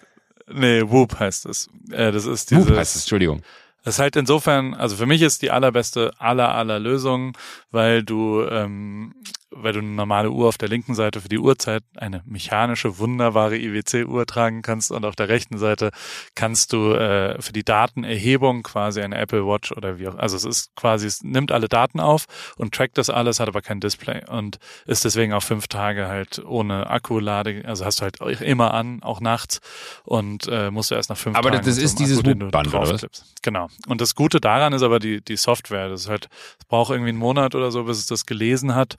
nee, Whoop heißt es. Äh, das ist Whoop dieses. heißt es, Entschuldigung. Das ist halt insofern, also für mich ist die allerbeste aller aller Lösung, weil du, ähm, weil du eine normale Uhr auf der linken Seite für die Uhrzeit eine mechanische, wunderbare IWC-Uhr tragen kannst und auf der rechten Seite kannst du äh, für die Datenerhebung quasi eine Apple Watch oder wie auch, also es ist quasi, es nimmt alle Daten auf und trackt das alles, hat aber kein Display und ist deswegen auch fünf Tage halt ohne Akkulade, also hast du halt immer an, auch nachts und äh, musst du erst nach fünf Aber Tagen das mit ist dieses Akku, den draufklippst. Genau. Und das Gute daran ist aber die, die Software. Das ist halt, es braucht irgendwie einen Monat oder so, bis es das gelesen hat.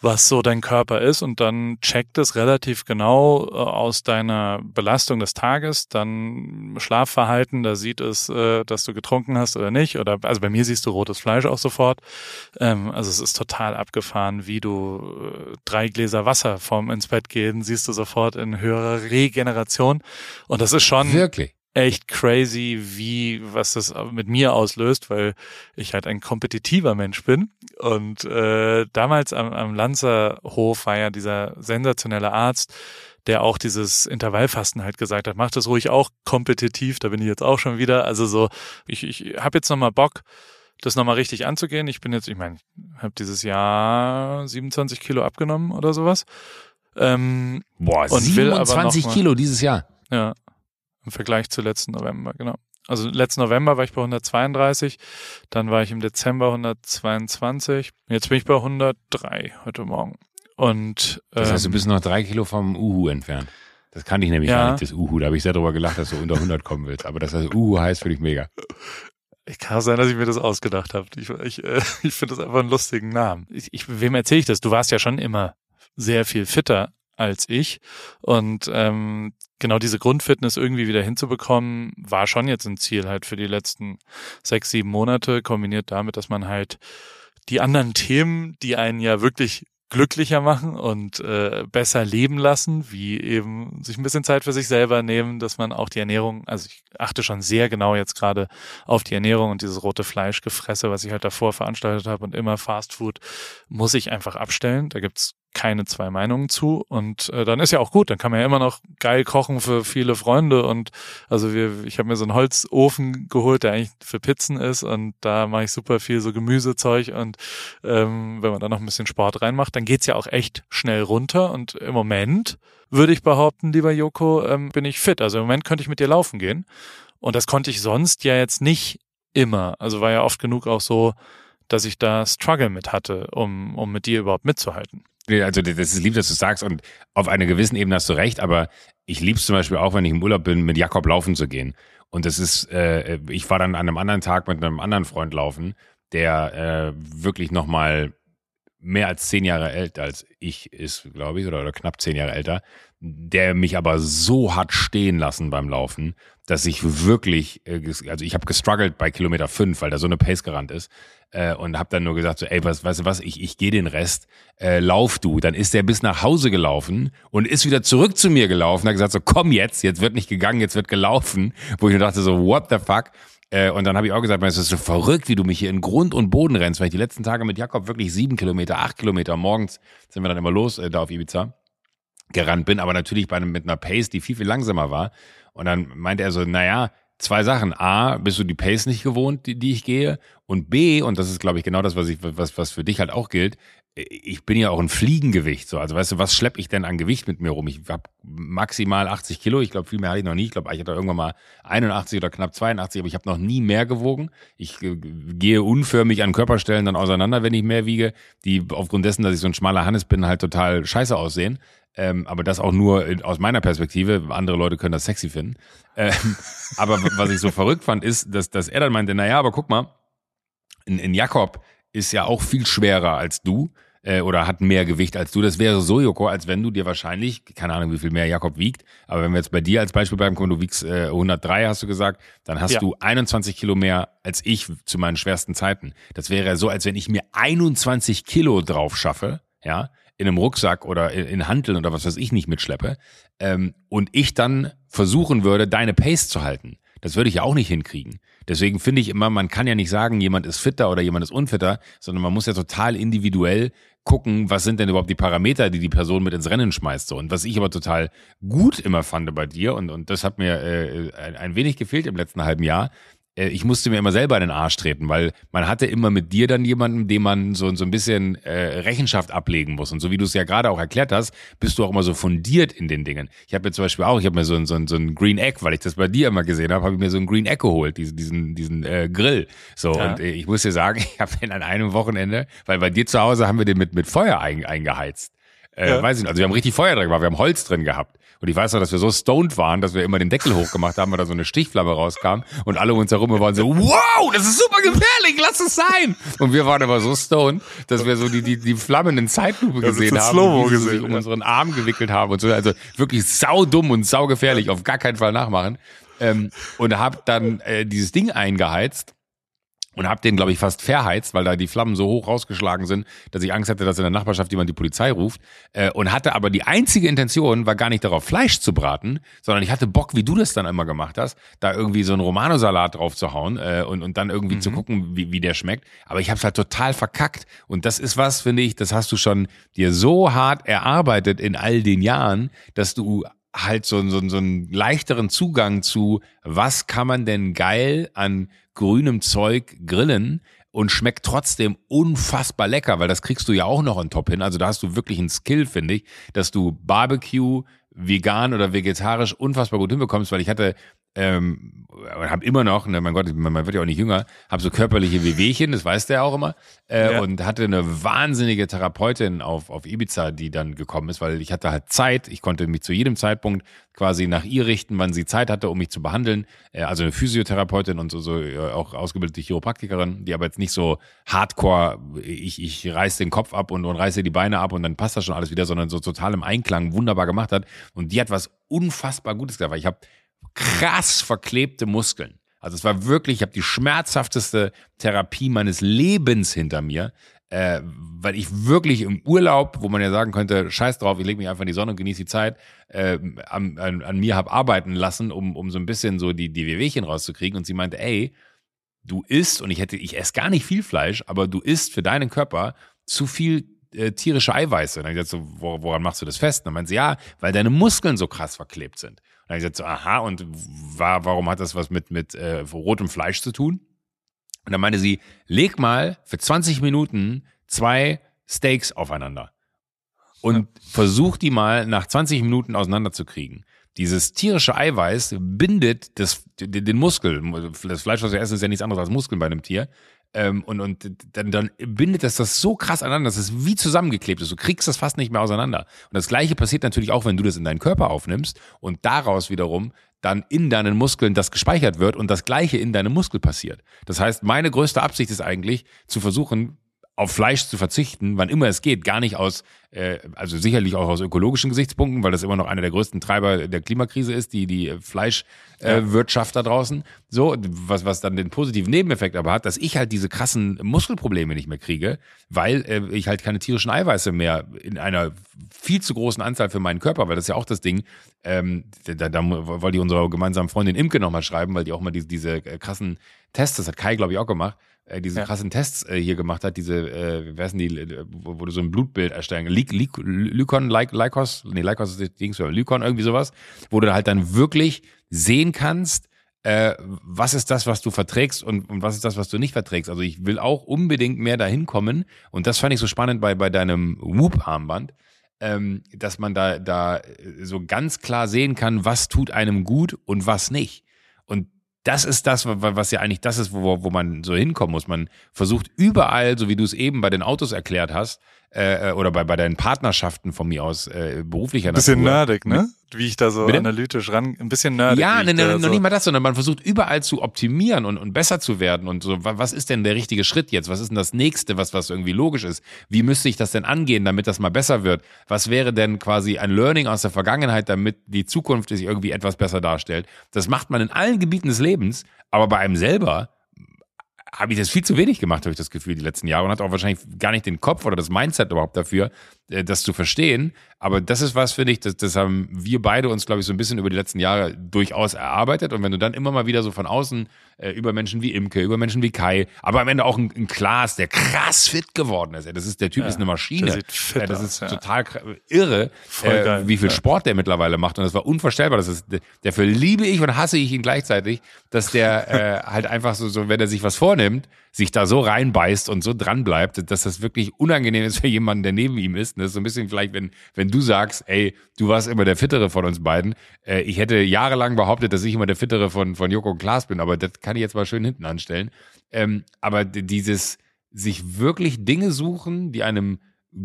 Was so dein Körper ist und dann checkt es relativ genau äh, aus deiner Belastung des Tages, dann Schlafverhalten, da sieht es, äh, dass du getrunken hast oder nicht oder also bei mir siehst du rotes Fleisch auch sofort. Ähm, also es ist total abgefahren, wie du äh, drei Gläser Wasser vorm ins Bett gehen, siehst du sofort in höherer Regeneration und das ist schon Wirklich? Echt crazy, wie was das mit mir auslöst, weil ich halt ein kompetitiver Mensch bin. Und äh, damals am, am Lanzerhof war ja dieser sensationelle Arzt, der auch dieses Intervallfasten halt gesagt hat, mach das ruhig auch kompetitiv, da bin ich jetzt auch schon wieder. Also so, ich, ich habe jetzt nochmal Bock, das nochmal richtig anzugehen. Ich bin jetzt, ich meine, habe dieses Jahr 27 Kilo abgenommen oder sowas. Ähm, Boah, Und will aber 27 noch mal- Kilo dieses Jahr. ja, im Vergleich zu letzten November, genau. Also letzten November war ich bei 132, dann war ich im Dezember 122, jetzt bin ich bei 103 heute Morgen. Und Das heißt, du ähm, bist noch drei Kilo vom Uhu entfernt. Das kannte ich nämlich Ja. gar nicht, das Uhu. Da habe ich sehr drüber gelacht, dass du unter 100 kommen willst. Aber dass das Uhu heißt, finde ich mega. ich kann auch sein, dass ich mir das ausgedacht habe. Ich, ich, äh, ich finde das einfach einen lustigen Namen. Ich, ich, wem erzähle ich das? Du warst ja schon immer sehr viel fitter als ich. Und ähm, genau diese Grundfitness irgendwie wieder hinzubekommen, war schon jetzt ein Ziel halt für die letzten sechs, sieben Monate, kombiniert damit, dass man halt die anderen Themen, die einen ja wirklich glücklicher machen und äh, besser leben lassen, wie eben sich ein bisschen Zeit für sich selber nehmen, dass man auch die Ernährung, also ich achte schon sehr genau jetzt gerade auf die Ernährung und dieses rote Fleischgefresse, was ich halt davor veranstaltet habe und immer Fast Food, muss ich einfach abstellen. Da gibt's keine zwei Meinungen zu. Und äh, dann ist ja auch gut, dann kann man ja immer noch geil kochen für viele Freunde. Und also wir, ich habe mir so einen Holzofen geholt, der eigentlich für Pizzen ist. Und da mache ich super viel so Gemüsezeug. Und ähm, wenn man da noch ein bisschen Sport reinmacht, dann geht's ja auch echt schnell runter. Und im Moment würde ich behaupten, lieber Joko, ähm, bin ich fit. Also im Moment könnte ich mit dir laufen gehen. Und das konnte ich sonst ja jetzt nicht immer. Also war ja oft genug auch so, dass ich da Struggle mit hatte, um, um mit dir überhaupt mitzuhalten. Also das ist lieb, dass du sagst und auf einer gewissen Ebene hast du recht, aber ich lieb's zum Beispiel auch, wenn ich im Urlaub bin, mit Jakob laufen zu gehen. Und das ist, äh, ich war dann an einem anderen Tag mit einem anderen Freund laufen, der äh, wirklich nochmal mehr als zehn Jahre älter als ich ist, glaube ich, oder, oder knapp zehn Jahre älter, der mich aber so hat stehen lassen beim Laufen, dass ich wirklich, äh, also ich habe gestruggelt bei Kilometer fünf, weil da so eine Pace gerannt ist äh, und habe dann nur gesagt so, ey, was, weißt du was, ich, ich gehe den Rest, äh, lauf du. Dann ist der bis nach Hause gelaufen und ist wieder zurück zu mir gelaufen, hat gesagt so, komm jetzt, jetzt wird nicht gegangen, jetzt wird gelaufen, wo ich nur dachte so, what the fuck? Äh, und dann habe ich auch gesagt, es ist so verrückt, wie du mich hier in Grund und Boden rennst, weil ich die letzten Tage mit Jakob wirklich sieben Kilometer, acht Kilometer morgens sind wir dann immer los äh, da auf Ibiza gerannt bin, aber natürlich bei einem, mit einer Pace, die viel, viel langsamer war. Und dann meinte er so, naja, zwei Sachen. A, bist du die Pace nicht gewohnt, die, die ich gehe. Und B, und das ist, glaube ich, genau das, was, ich, was, was für dich halt auch gilt, ich bin ja auch ein Fliegengewicht. So. Also weißt du, was schlepp ich denn an Gewicht mit mir rum? Ich habe maximal 80 Kilo. Ich glaube, viel mehr hatte ich noch nie. Ich glaube, ich hatte irgendwann mal 81 oder knapp 82, aber ich habe noch nie mehr gewogen. Ich äh, gehe unförmig an Körperstellen dann auseinander, wenn ich mehr wiege, die aufgrund dessen, dass ich so ein schmaler Hannes bin, halt total scheiße aussehen. Ähm, aber das auch nur aus meiner Perspektive. Andere Leute können das sexy finden. Ähm, aber was ich so verrückt fand, ist, dass, dass er dann meinte, naja, aber guck mal, in, in Jakob ist ja auch viel schwerer als du äh, oder hat mehr Gewicht als du. Das wäre so, Joko, als wenn du dir wahrscheinlich, keine Ahnung, wie viel mehr Jakob wiegt, aber wenn wir jetzt bei dir als Beispiel bleiben, du wiegst äh, 103, hast du gesagt, dann hast Ja. du 21 Kilo mehr als ich zu meinen schwersten Zeiten. Das wäre so, als wenn ich mir 21 Kilo drauf schaffe, ja, in einem Rucksack oder in, in Hanteln oder was weiß ich nicht mitschleppe ähm, und ich dann versuchen würde, deine Pace zu halten. Das würde ich ja auch nicht hinkriegen. Deswegen finde ich immer, man kann ja nicht sagen, jemand ist fitter oder jemand ist unfitter, sondern man muss ja total individuell gucken, was sind denn überhaupt die Parameter, die die Person mit ins Rennen schmeißt. Und was ich aber total gut immer fand bei dir, und, und das hat mir äh, ein, ein wenig gefehlt im letzten halben Jahr, ich musste mir immer selber in den Arsch treten, weil man hatte immer mit dir dann jemanden, dem man so, so ein bisschen äh, Rechenschaft ablegen muss. Und so wie du es ja gerade auch erklärt hast, bist du auch immer so fundiert in den Dingen. Ich habe mir zum Beispiel auch, ich habe mir so, ein- so, ein- so ein Green Egg, weil ich das bei dir immer gesehen habe, habe ich mir so ein Green Egg geholt, diesen, diesen, diesen äh, Grill. So, Ja. und äh, ich muss dir sagen, ich habe den an einem Wochenende, weil bei dir zu Hause haben wir den mit, mit Feuer ein, eingeheizt. Äh, Ja. Weiß ich nicht. Also wir haben richtig Feuer drin gemacht, wir haben Holz drin gehabt. Und ich weiß noch, dass wir so stoned waren, dass wir immer den Deckel hochgemacht haben, weil da so eine Stichflamme rauskam und alle um uns herum waren so, wow, das ist super gefährlich, lass es sein. Und wir waren aber so stoned, dass wir so die, die, die Flammen in Zeitlupe Ja, gesehen haben, und sie sich gesehen, um ja. unseren Arm gewickelt haben und so. Also wirklich saudumm und saugefährlich, auf gar keinen Fall nachmachen. Ähm, und hab dann äh, dieses Ding eingeheizt und hab den, glaube ich, fast verheizt, weil da die Flammen so hoch rausgeschlagen sind, dass ich Angst hatte, dass in der Nachbarschaft jemand die Polizei ruft. Äh, und hatte aber die einzige Intention, war gar nicht darauf, Fleisch zu braten, sondern ich hatte Bock, wie du das dann immer gemacht hast, da irgendwie so einen Romano-Salat drauf zu hauen äh, und, und dann irgendwie zu gucken, wie, wie der schmeckt. Aber ich habe es halt total verkackt. Und das ist was, finde ich, das hast du schon dir so hart erarbeitet in all den Jahren, dass du halt so, so, so einen leichteren Zugang zu, was kann man denn geil an grünem Zeug grillen und schmeckt trotzdem unfassbar lecker, weil das kriegst du ja auch noch on top hin. Also da hast du wirklich einen Skill, finde ich, dass du Barbecue, vegan oder vegetarisch unfassbar gut hinbekommst, weil ich hatte ähm, habe immer noch, ne, mein Gott, man, wird ja auch nicht jünger, habe so körperliche Wehwehchen, das weiß der auch immer, äh, Ja. und hatte eine wahnsinnige Therapeutin auf, auf Ibiza, die dann gekommen ist, weil ich hatte halt Zeit, ich konnte mich zu jedem Zeitpunkt quasi nach ihr richten, wann sie Zeit hatte, um mich zu behandeln, äh, also eine Physiotherapeutin und so, so äh, auch ausgebildete Chiropraktikerin, die aber jetzt nicht so hardcore, ich, ich reiß den Kopf ab und, und reiße die Beine ab und dann passt das schon alles wieder, sondern so total im Einklang wunderbar gemacht hat und die hat was unfassbar Gutes gesagt, weil ich habe krass verklebte Muskeln. Also es war wirklich, ich habe die schmerzhafteste Therapie meines Lebens hinter mir, äh, weil ich wirklich im Urlaub, wo man ja sagen könnte, scheiß drauf, ich lege mich einfach in die Sonne und genieße die Zeit, äh, an, an, an mir habe arbeiten lassen, um, um so ein bisschen so die, die Wehwehchen rauszukriegen. Und sie meinte, ey, du isst, und ich hätte, ich esse gar nicht viel Fleisch, aber du isst für deinen Körper zu viel äh, tierische Eiweiße. Und dann hab ich gesagt, so, wor- woran machst du das fest? Und dann meinte sie, ja, weil deine Muskeln so krass verklebt sind. Und dann gesagt, so, aha, und war, warum hat das was mit, mit äh, rotem Fleisch zu tun? Und dann meinte sie, leg mal für 20 Minuten zwei Steaks aufeinander und versuch die mal nach 20 Minuten auseinanderzukriegen. Dieses tierische Eiweiß bindet das, den den Muskel. Das Fleisch, was wir essen, ist ja nichts anderes als Muskeln bei einem Tier. Ähm, und und dann, dann bindet das das so krass aneinander, dass es wie zusammengeklebt ist. Du kriegst das fast nicht mehr auseinander. Und das Gleiche passiert natürlich auch, wenn du das in deinen Körper aufnimmst und daraus wiederum dann in deinen Muskeln das gespeichert wird und das Gleiche in deinem Muskel passiert. Das heißt, meine größte Absicht ist eigentlich, zu versuchen, auf Fleisch zu verzichten, wann immer es geht, gar nicht aus, äh, also sicherlich auch aus ökologischen Gesichtspunkten, weil das immer noch einer der größten Treiber der Klimakrise ist, die die Fleischwirtschaft äh, Wirtschaft da draußen. So, was was dann den positiven Nebeneffekt aber hat, dass ich halt diese krassen Muskelprobleme nicht mehr kriege, weil äh, ich halt keine tierischen Eiweiße mehr in einer viel zu großen Anzahl für meinen Körper, weil das ist ja auch das Ding. Ähm, da, da wollte ich unserer gemeinsamen Freundin Imke nochmal schreiben, weil die auch mal diese, diese äh, krassen Tests, das hat Kai glaube ich auch gemacht äh, diese Ja. krassen Tests äh, hier gemacht hat, diese, äh, wer ist denn die, äh, wo, wo du so ein Blutbild erstellen, Ly Lykon, Ly Lykos, nee, Lykos ist das Ding, so, Lykon, irgendwie sowas, wo du halt dann wirklich sehen kannst, äh, was ist das, was du verträgst und, und was ist das, was du nicht verträgst. Also ich will auch unbedingt mehr dahin kommen und das fand ich so spannend bei, bei deinem Whoop-Armband, ähm, dass man da, da äh, so ganz klar sehen kann, was tut einem gut und was nicht. Und das ist das, wa- was ja eigentlich das ist, wo, wo man so hinkommen muss. Man versucht überall, so wie du es eben bei den Autos erklärt hast, äh, äh, oder bei, bei deinen Partnerschaften von mir aus äh, beruflicher Bisschen Natur. nerdig, ne? Wie ich da so Bitte? analytisch ran, ein bisschen nerdig. Ja, ne, ne, noch so, nicht mal das, sondern man versucht überall zu optimieren und, und besser zu werden und so. wa- Was ist denn der richtige Schritt jetzt? Was ist denn das nächste, was, was irgendwie logisch ist? Wie müsste ich das denn angehen, damit das mal besser wird? Was wäre denn quasi ein Learning aus der Vergangenheit, damit die Zukunft sich irgendwie etwas besser darstellt? Das macht man in allen Gebieten des Lebens, aber bei einem selber habe ich das viel zu wenig gemacht, habe ich das Gefühl, die letzten Jahre. Und hatte auch wahrscheinlich gar nicht den Kopf oder das Mindset überhaupt dafür, das zu verstehen. Aber das ist was, finde ich, das, das haben wir beide uns, glaube ich, so ein bisschen über die letzten Jahre durchaus erarbeitet. Und wenn du dann immer mal wieder so von außen äh, über Menschen wie Imke, über Menschen wie Kai, aber am Ende auch ein, ein Klaas, der krass fit geworden ist. Das ist, der Typ ist eine Maschine. fit das ist ja. total irre, äh, wie viel ja. Sport der mittlerweile macht. Und das war unvorstellbar. Das ist, dafür liebe ich und hasse ich ihn gleichzeitig, dass der äh, halt einfach so, so, wenn er sich was vornimmt, sich da so reinbeißt und so dran bleibt, dass das wirklich unangenehm ist für jemanden, der neben ihm ist. Das ist so ein bisschen vielleicht, wenn, wenn du sagst, ey, du warst immer der Fittere von uns beiden. Äh, ich hätte jahrelang behauptet, dass ich immer der Fittere von, von Joko und Klaas bin, aber das kann ich jetzt mal schön hinten anstellen. Ähm, aber dieses sich wirklich Dinge suchen, die einem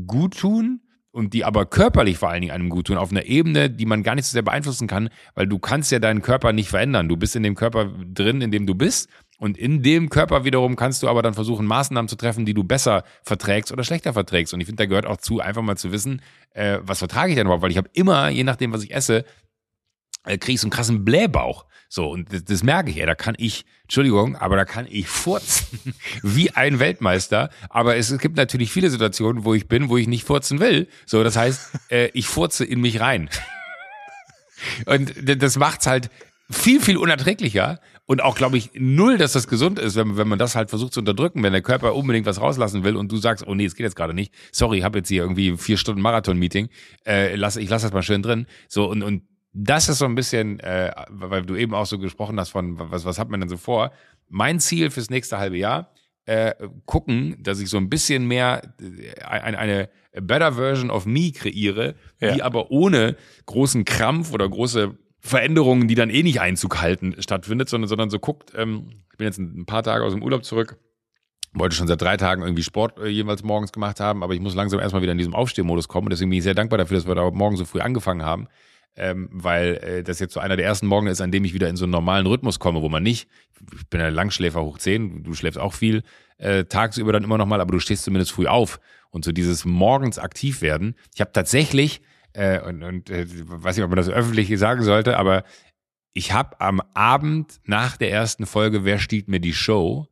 gut tun und die aber körperlich vor allen Dingen einem gut tun, auf einer Ebene, die man gar nicht so sehr beeinflussen kann, weil du kannst ja deinen Körper nicht verändern. Du bist in dem Körper drin, in dem du bist und in dem Körper wiederum kannst du aber dann versuchen, Maßnahmen zu treffen, die du besser verträgst oder schlechter verträgst. Und ich finde, da gehört auch zu, einfach mal zu wissen, äh, was vertrage ich denn überhaupt? Weil ich habe immer, je nachdem, was ich esse, kriege ich so einen krassen Blähbauch. So, und das, das merke ich, ja, da kann ich, Entschuldigung, aber da kann ich furzen wie ein Weltmeister. Aber es gibt natürlich viele Situationen, wo ich bin, wo ich nicht furzen will. So, das heißt, äh, ich furze in mich rein. und das macht's halt viel, viel unerträglicher und auch, glaube ich, null, dass das gesund ist, wenn, wenn man das halt versucht zu unterdrücken, wenn der Körper unbedingt was rauslassen will und du sagst, oh nee, es geht jetzt gerade nicht, sorry, ich habe jetzt hier irgendwie vier Stunden Marathon-Meeting, äh, lass, ich lass das mal schön drin. So, und, und das ist so ein bisschen, äh, weil du eben auch so gesprochen hast von, was, was hat man denn so vor? Mein Ziel fürs nächste halbe Jahr, äh, gucken, dass ich so ein bisschen mehr äh, eine, eine better version of me kreiere, ja. die aber ohne großen Krampf oder große Veränderungen, die dann eh nicht Einzug halten, stattfindet, sondern, sondern so guckt, ähm, ich bin jetzt ein paar Tage aus dem Urlaub zurück, wollte schon seit drei Tagen irgendwie Sport äh, jeweils morgens gemacht haben, aber ich muss langsam erstmal wieder in diesem Aufstehmodus kommen. Und deswegen bin ich sehr dankbar dafür, dass wir da morgen so früh angefangen haben. Ähm, weil äh, das jetzt so einer der ersten Morgen ist, an dem ich wieder in so einen normalen Rhythmus komme, wo man nicht, ich bin ja Langschläfer hoch zehn, du schläfst auch viel, äh, tagsüber dann immer noch mal, aber du stehst zumindest früh auf. Und so dieses morgens aktiv werden. Ich habe tatsächlich äh, und, und äh, weiß nicht, ob man das öffentlich sagen sollte, aber ich habe am Abend nach der ersten Folge Wer stiehlt mir die Show,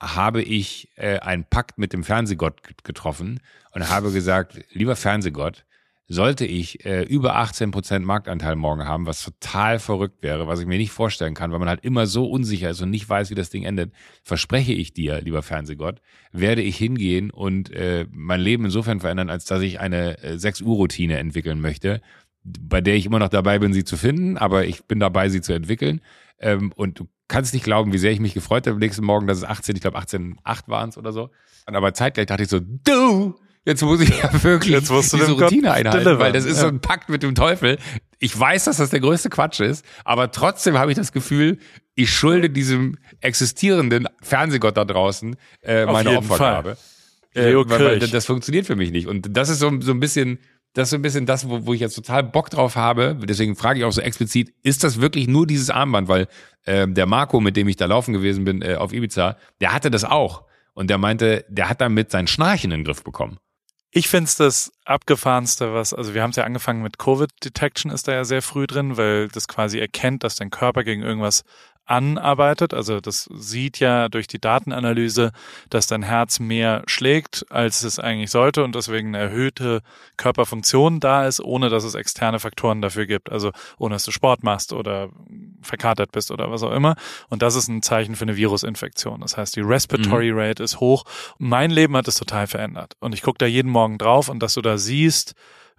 habe ich äh, einen Pakt mit dem Fernsehgott getroffen und habe gesagt, lieber Fernsehgott, sollte ich äh, über 18% Marktanteil morgen haben, was total verrückt wäre, was ich mir nicht vorstellen kann, weil man halt immer so unsicher ist und nicht weiß, wie das Ding endet, verspreche ich dir, lieber Fernsehgott, werde ich hingehen und äh, mein Leben insofern verändern, als dass ich eine äh, 6-Uhr-Routine entwickeln möchte, bei der ich immer noch dabei bin, sie zu finden, aber ich bin dabei, sie zu entwickeln. Ähm, und du kannst nicht glauben, wie sehr ich mich gefreut habe am nächsten Morgen, dass es 18, ich glaube 18,8 waren es oder so. Und aber zeitgleich dachte ich so, du, Jetzt muss ich ja wirklich Jetzt musst du diese Routine Gott einhalten, delivern. weil das ist so ein Pakt mit dem Teufel. Ich weiß, dass das der größte Quatsch ist, aber trotzdem habe ich das Gefühl, ich schulde diesem existierenden Fernsehgott da draußen äh, meine Opfergabe. Äh, weil, weil das funktioniert für mich nicht. Und das ist so, so ein bisschen, das ist so ein bisschen das, wo, wo ich jetzt total Bock drauf habe. Deswegen frage ich auch so explizit, ist das wirklich nur dieses Armband? Weil ähm, der Marco, mit dem ich da laufen gewesen bin äh, auf Ibiza, der hatte das auch. Und der meinte, der hat damit sein Schnarchen in den Griff bekommen. Ich find's das abgefahrenste, was, also wir haben es ja angefangen mit Covid Detection ist da ja sehr früh drin, weil das quasi erkennt, dass dein Körper gegen irgendwas anarbeitet. Also das sieht ja durch die Datenanalyse, dass dein Herz mehr schlägt, als es eigentlich sollte und deswegen eine erhöhte Körperfunktion da ist, ohne dass es externe Faktoren dafür gibt. Also ohne dass du Sport machst oder verkatert bist oder was auch immer. Und das ist ein Zeichen für eine Virusinfektion. Das heißt, die Respiratory Rate ist hoch. Mein Leben hat es total verändert. Und ich gucke da jeden Morgen drauf und dass du da siehst,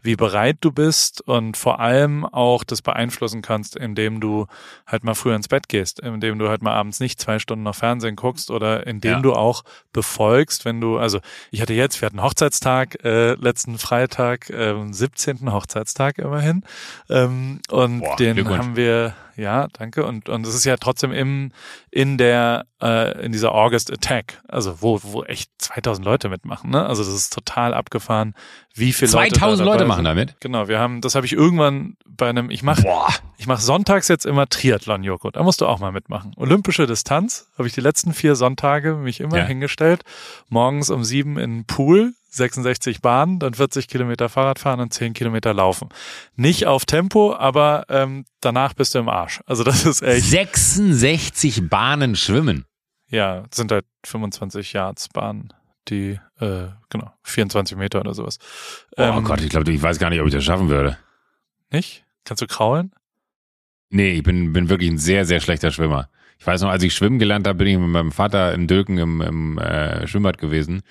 wie bereit du bist und vor allem auch das beeinflussen kannst, indem du halt mal früher ins Bett gehst, indem du halt mal abends nicht zwei Stunden noch Fernsehen guckst oder indem Ja. du auch befolgst, wenn du, also ich hatte jetzt, wir hatten Hochzeitstag äh, letzten Freitag, ähm, 17. Hochzeitstag immerhin ähm, und Boah, den haben wir, ja, danke und und es ist ja trotzdem im in der äh, in dieser August Attack, also wo wo echt 2000 Leute mitmachen, ne? Also das ist total abgefahren, wie viele Leute da 2000 Leute machen sind. damit. Genau, wir haben, das habe ich irgendwann bei einem, ich mache ich mache sonntags jetzt immer Triathlon, Joko. Da musst du auch mal mitmachen. Olympische Distanz habe ich die letzten vier Sonntage mich immer Ja. hingestellt. Morgens um sieben in den Pool, 66 Bahnen, dann 40 Kilometer Fahrrad fahren und 10 Kilometer laufen. Nicht auf Tempo, aber ähm, danach bist du im Arsch. Also das ist echt, 66 Bahnen schwimmen. ja, sind halt 25 Yards Bahnen, die, äh, genau, 24 Meter oder sowas. Oh Ähm, Gott, ich glaube, ich weiß gar nicht, ob ich das schaffen würde. Nicht? Kannst du kraulen? Nee, ich bin, bin wirklich ein sehr, sehr schlechter Schwimmer. Ich weiß noch, als ich schwimmen gelernt habe, bin ich mit meinem Vater in Dülken im, im äh, Schwimmbad gewesen.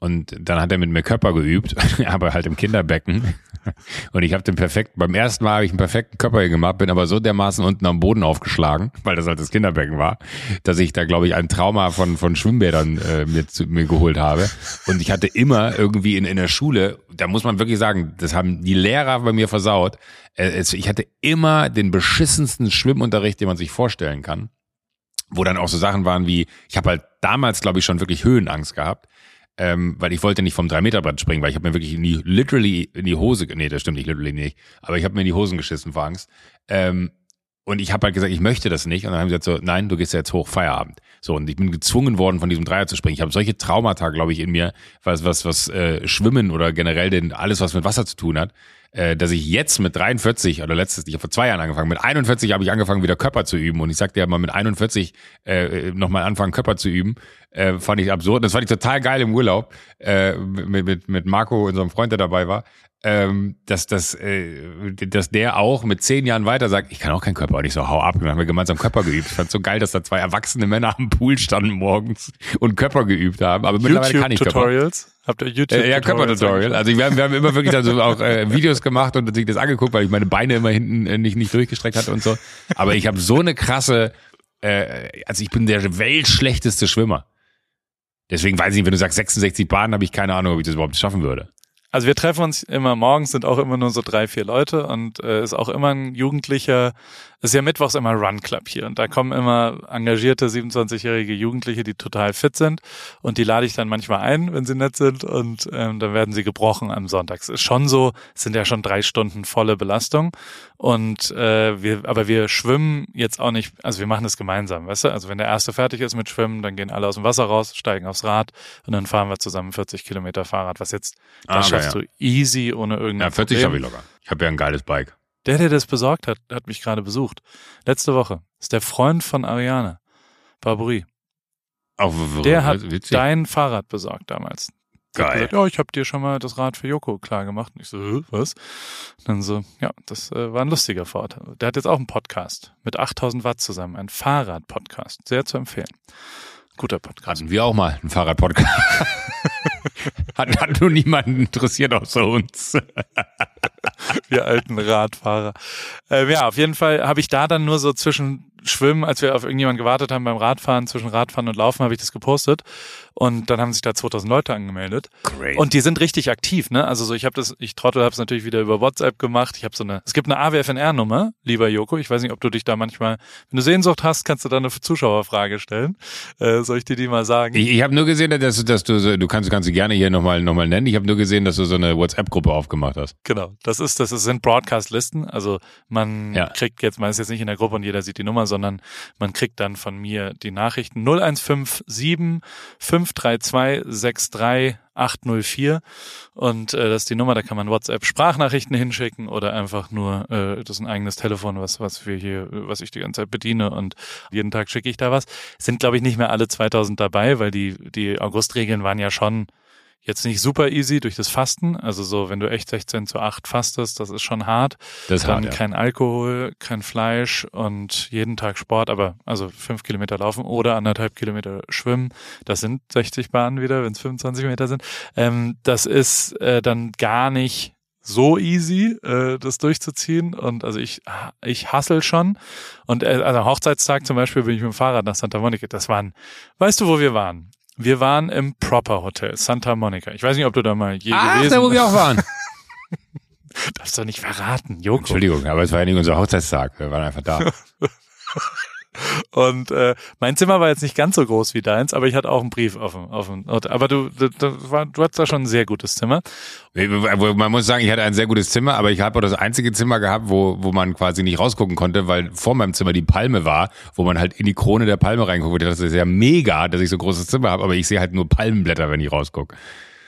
Und dann hat er mit mir Körper geübt, aber halt im Kinderbecken. Und ich habe den perfekt, beim ersten Mal habe ich einen perfekten Körper gemacht, bin aber so dermaßen unten am Boden aufgeschlagen, weil das halt das Kinderbecken war, dass ich da, glaube ich, ein Trauma von, von Schwimmbädern äh, mir, zu, mir geholt habe. Und ich hatte immer irgendwie in, in der Schule, da muss man wirklich sagen, das haben die Lehrer bei mir versaut. Äh, ich hatte immer den beschissensten Schwimmunterricht, den man sich vorstellen kann wo dann auch so Sachen waren wie, ich habe halt damals, glaube ich, schon wirklich Höhenangst gehabt. Ähm, weil ich wollte nicht vom 3-Meter-Brett springen, weil ich habe mir wirklich in die, literally in die Hose, nee, das stimmt nicht, literally nicht, aber ich habe mir in die Hosen geschissen vor Angst. Ähm, und ich habe halt gesagt, ich möchte das nicht. Und dann haben sie gesagt so, nein, du gehst jetzt hoch, Feierabend. So, und ich bin gezwungen worden, von diesem Dreier zu springen. Ich habe solche Traumata, glaube ich, in mir, was, was, was äh, Schwimmen oder generell den, alles, was mit Wasser zu tun hat, äh, dass ich jetzt mit 43 oder letztes, ich habe vor zwei Jahren angefangen, mit 41 habe ich angefangen, wieder Körper zu üben. Und ich sagte ja mal, mit 41 äh, nochmal anfangen, Körper zu üben, äh, fand ich absurd. Das fand ich total geil im Urlaub äh, mit, mit, mit Marco, unserem Freund, der dabei war ähm, dass, dass, äh, dass der auch mit zehn Jahren weiter sagt, ich kann auch keinen Körper. Und ich so, hau ab. Und dann haben wir gemeinsam Körper geübt. Ich fand so geil, dass da zwei erwachsene Männer am Pool standen morgens und Körper geübt haben. Aber mittlerweile kann ich Tutorials? Körper. Habt ihr YouTube äh, Ja, Körper-Tutorial. Also wir haben, wir haben immer wirklich dann so auch äh, Videos gemacht und sich das angeguckt, weil ich meine Beine immer hinten äh, nicht, nicht durchgestreckt hatte und so. Aber ich habe so eine krasse, äh, also ich bin der weltschlechteste Schwimmer. Deswegen weiß ich nicht, wenn du sagst 66 Bahnen, habe ich keine Ahnung, ob ich das überhaupt schaffen würde. Also wir treffen uns immer morgens, sind auch immer nur so drei, vier Leute und äh, ist auch immer ein Jugendlicher, ist ja mittwochs immer Run Club hier und da kommen immer engagierte 27-jährige Jugendliche, die total fit sind und die lade ich dann manchmal ein, wenn sie nett sind und ähm, dann werden sie gebrochen am Sonntag. Es ist schon so, es sind ja schon drei Stunden volle Belastung und äh, wir, aber wir schwimmen jetzt auch nicht, also wir machen das gemeinsam, weißt du? Also wenn der erste fertig ist mit Schwimmen, dann gehen alle aus dem Wasser raus, steigen aufs Rad und dann fahren wir zusammen 40 Kilometer Fahrrad, was jetzt das Ah, schaffst ja. du easy ohne irgendein Ja, 40 Problem. schaffe ich locker. Ich habe ja ein geiles Bike. Der, der das besorgt hat, hat mich gerade besucht. Letzte Woche. Ist der Freund von Ariane. Barbouri. Der hat witzig. dein Fahrrad besorgt damals. Der hat Geil. gesagt, ja, ich habe dir schon mal das Rad für Joko klar gemacht. Und ich so, "Hä, was? Dann so, ja, das äh, war ein lustiger Vorteil. Der hat jetzt auch einen Podcast mit 8000 Watt zusammen. Ein Fahrrad-Podcast. Sehr zu empfehlen. Guter Podcast. Hatten wir auch mal einen Fahrradpodcast. hat, hat nur niemanden interessiert außer uns. wir alten Radfahrer. Ähm, ja, auf jeden Fall habe ich da dann nur so zwischen Schwimmen, als wir auf irgendjemanden gewartet haben beim Radfahren, zwischen Radfahren und Laufen, habe ich das gepostet. Und dann haben sich da 2000 Leute angemeldet. Great. Und die sind richtig aktiv, ne? Also so, ich habe das, ich Trottel habe es natürlich wieder über WhatsApp gemacht. Ich habe so eine, es gibt eine AWFNR-Nummer, lieber Joko. Ich weiß nicht, ob du dich da manchmal, wenn du Sehnsucht hast, kannst du da eine Zuschauerfrage stellen. Äh, soll ich dir die mal sagen? Ich, ich habe nur gesehen, dass, du- dass du, so- du kannst, kannst sie gerne hier nochmal noch mal nennen. Ich habe nur gesehen, dass du so eine WhatsApp-Gruppe aufgemacht hast. Genau, das ist, das sind Broadcast-Listen. Also man Ja. kriegt jetzt, man ist jetzt nicht in der Gruppe und jeder sieht die Nummer, sondern man kriegt dann von mir die Nachrichten 0157 532 63 804 und äh, das ist die Nummer, da kann man WhatsApp Sprachnachrichten hinschicken oder einfach nur äh, das ist ein eigenes Telefon, was was wir hier was ich die ganze Zeit bediene und jeden Tag schicke ich da was. Sind glaube ich nicht mehr alle 2000 dabei, weil die die Augustregeln waren ja schon jetzt nicht super easy durch das Fasten. Also so, wenn du echt 16 zu 8 fastest, das ist schon hart. Das ist Dann hart, ja. kein Alkohol, kein Fleisch und jeden Tag Sport, aber also fünf Kilometer laufen oder anderthalb Kilometer schwimmen. Das sind 60 Bahnen wieder, wenn es 25 Meter sind. Ähm, das ist äh, dann gar nicht so easy, äh, das durchzuziehen. Und also ich, ich hassel schon. Und äh, also Hochzeitstag zum Beispiel bin ich mit dem Fahrrad nach Santa Monica. Das waren, weißt du, wo wir waren? Wir waren im Proper Hotel, Santa Monica. Ich weiß nicht, ob du da mal je Ach, gewesen da wo wir auch waren. Darfst du nicht verraten, Joko. Entschuldigung, aber es war ja nicht unser Hochzeitstag. Wir waren einfach da. Und äh, mein Zimmer war jetzt nicht ganz so groß wie deins, aber ich hatte auch einen Brief auf dem aber du, du, du, war, du hattest da schon ein sehr gutes Zimmer. Man muss sagen, ich hatte ein sehr gutes Zimmer, aber ich habe auch das einzige Zimmer gehabt, wo, wo man quasi nicht rausgucken konnte, weil vor meinem Zimmer die Palme war, wo man halt in die Krone der Palme reinguckt. Das ist ja mega, dass ich so ein großes Zimmer habe, aber ich sehe halt nur Palmenblätter, wenn ich rausgucke.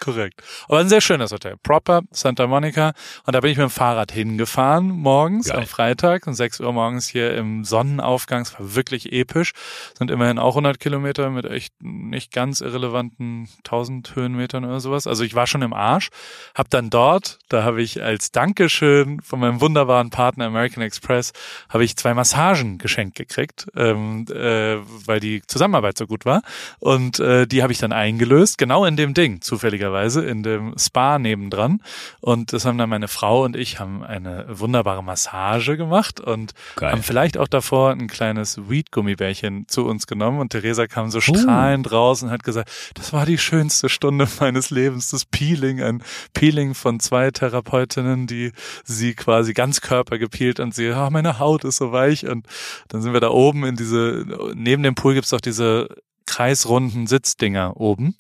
Korrekt. Aber ein sehr schönes Hotel. Proper, Santa Monica. Und da bin ich mit dem Fahrrad hingefahren morgens Geil. am Freitag um 6 Uhr morgens hier im Sonnenaufgang. Es war wirklich episch. Sind immerhin auch 100 Kilometer mit echt nicht ganz irrelevanten 1000 Höhenmetern oder sowas. Also ich war schon im Arsch. Hab dann dort, da habe ich als Dankeschön von meinem wunderbaren Partner American Express, habe ich zwei Massagen geschenkt gekriegt, ähm, äh, weil die Zusammenarbeit so gut war. Und äh, die habe ich dann eingelöst, genau in dem Ding, zufälligerweise, in dem Spa nebendran. Und das haben dann meine Frau und ich haben eine wunderbare Massage gemacht und Geil. haben vielleicht auch davor ein kleines Weed-Gummibärchen zu uns genommen. Und Theresa kam so strahlend raus und hat gesagt, das war die schönste Stunde meines Lebens, das Peeling, ein Peeling von zwei Therapeutinnen, die sie quasi ganz Körper gepeelt und sie, ah, meine Haut ist so weich. Und dann sind wir da oben in diese, neben dem Pool gibt's auch diese kreisrunden Sitzdinger oben.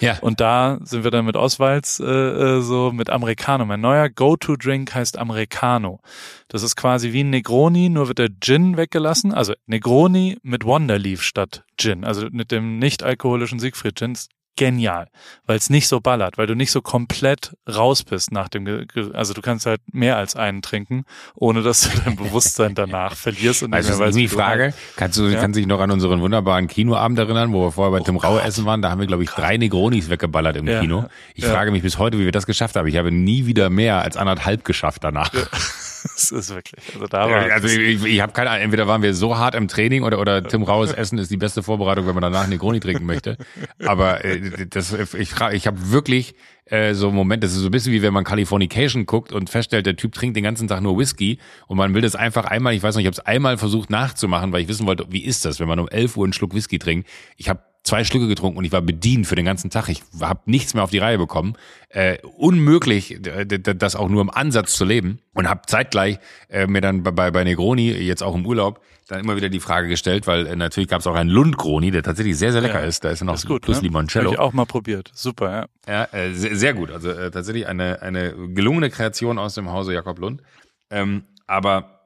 Ja. Und da sind wir dann mit Oswalds äh, äh, so mit Americano. Mein neuer Go-To-Drink heißt Americano. Das ist quasi wie ein Negroni, nur wird der Gin weggelassen. Also Negroni mit Wonderleaf statt Gin. Also mit dem nicht alkoholischen Siegfried Gin genial, weil es nicht so ballert, weil du nicht so komplett raus bist nach dem, Ge also du kannst halt mehr als einen trinken, ohne dass du dein Bewusstsein danach verlierst und Also ist die Frage, halt- kannst du, Ja. kannst dich noch an unseren wunderbaren Kinoabend erinnern, wo wir vorher bei Tim Raue essen waren? Da haben wir, glaube ich, drei Negronis weggeballert im Ja. Kino. Ich Ja. frage mich bis heute, wie wir das geschafft haben. Ich habe nie wieder mehr als anderthalb geschafft danach. Das ist wirklich, also da war, Also ich, ich habe keine Ahnung, entweder waren wir so hart im Training oder, oder Tim Raues Essen ist die beste Vorbereitung, wenn man danach Negroni trinken möchte. Aber äh, das, ich, ich habe wirklich äh, so einen Moment, das ist so ein bisschen wie wenn man Californication guckt und feststellt, der Typ trinkt den ganzen Tag nur Whisky und man will das einfach einmal, ich weiß noch, ich habe es einmal versucht nachzumachen, weil ich wissen wollte, wie ist das, wenn man um 11 Uhr einen Schluck Whisky trinkt. Ich habe zwei Schlücke getrunken und ich war bedient für den ganzen Tag. Ich habe nichts mehr auf die Reihe bekommen. Äh, unmöglich, das auch nur im Ansatz zu leben. Und habe zeitgleich äh, mir dann bei- bei, Negroni, jetzt auch im Urlaub, dann immer wieder die Frage gestellt, weil äh, natürlich gab es auch einen Lundgroni, der tatsächlich sehr, sehr lecker Ja, ist. Da ist ja noch ist gut, plus ne? Limoncello. Habe ich auch mal probiert. Super, ja. Ja, äh, sehr, sehr gut. Also äh, tatsächlich eine, eine gelungene Kreation aus dem Hause Jakob Lund. Ähm, aber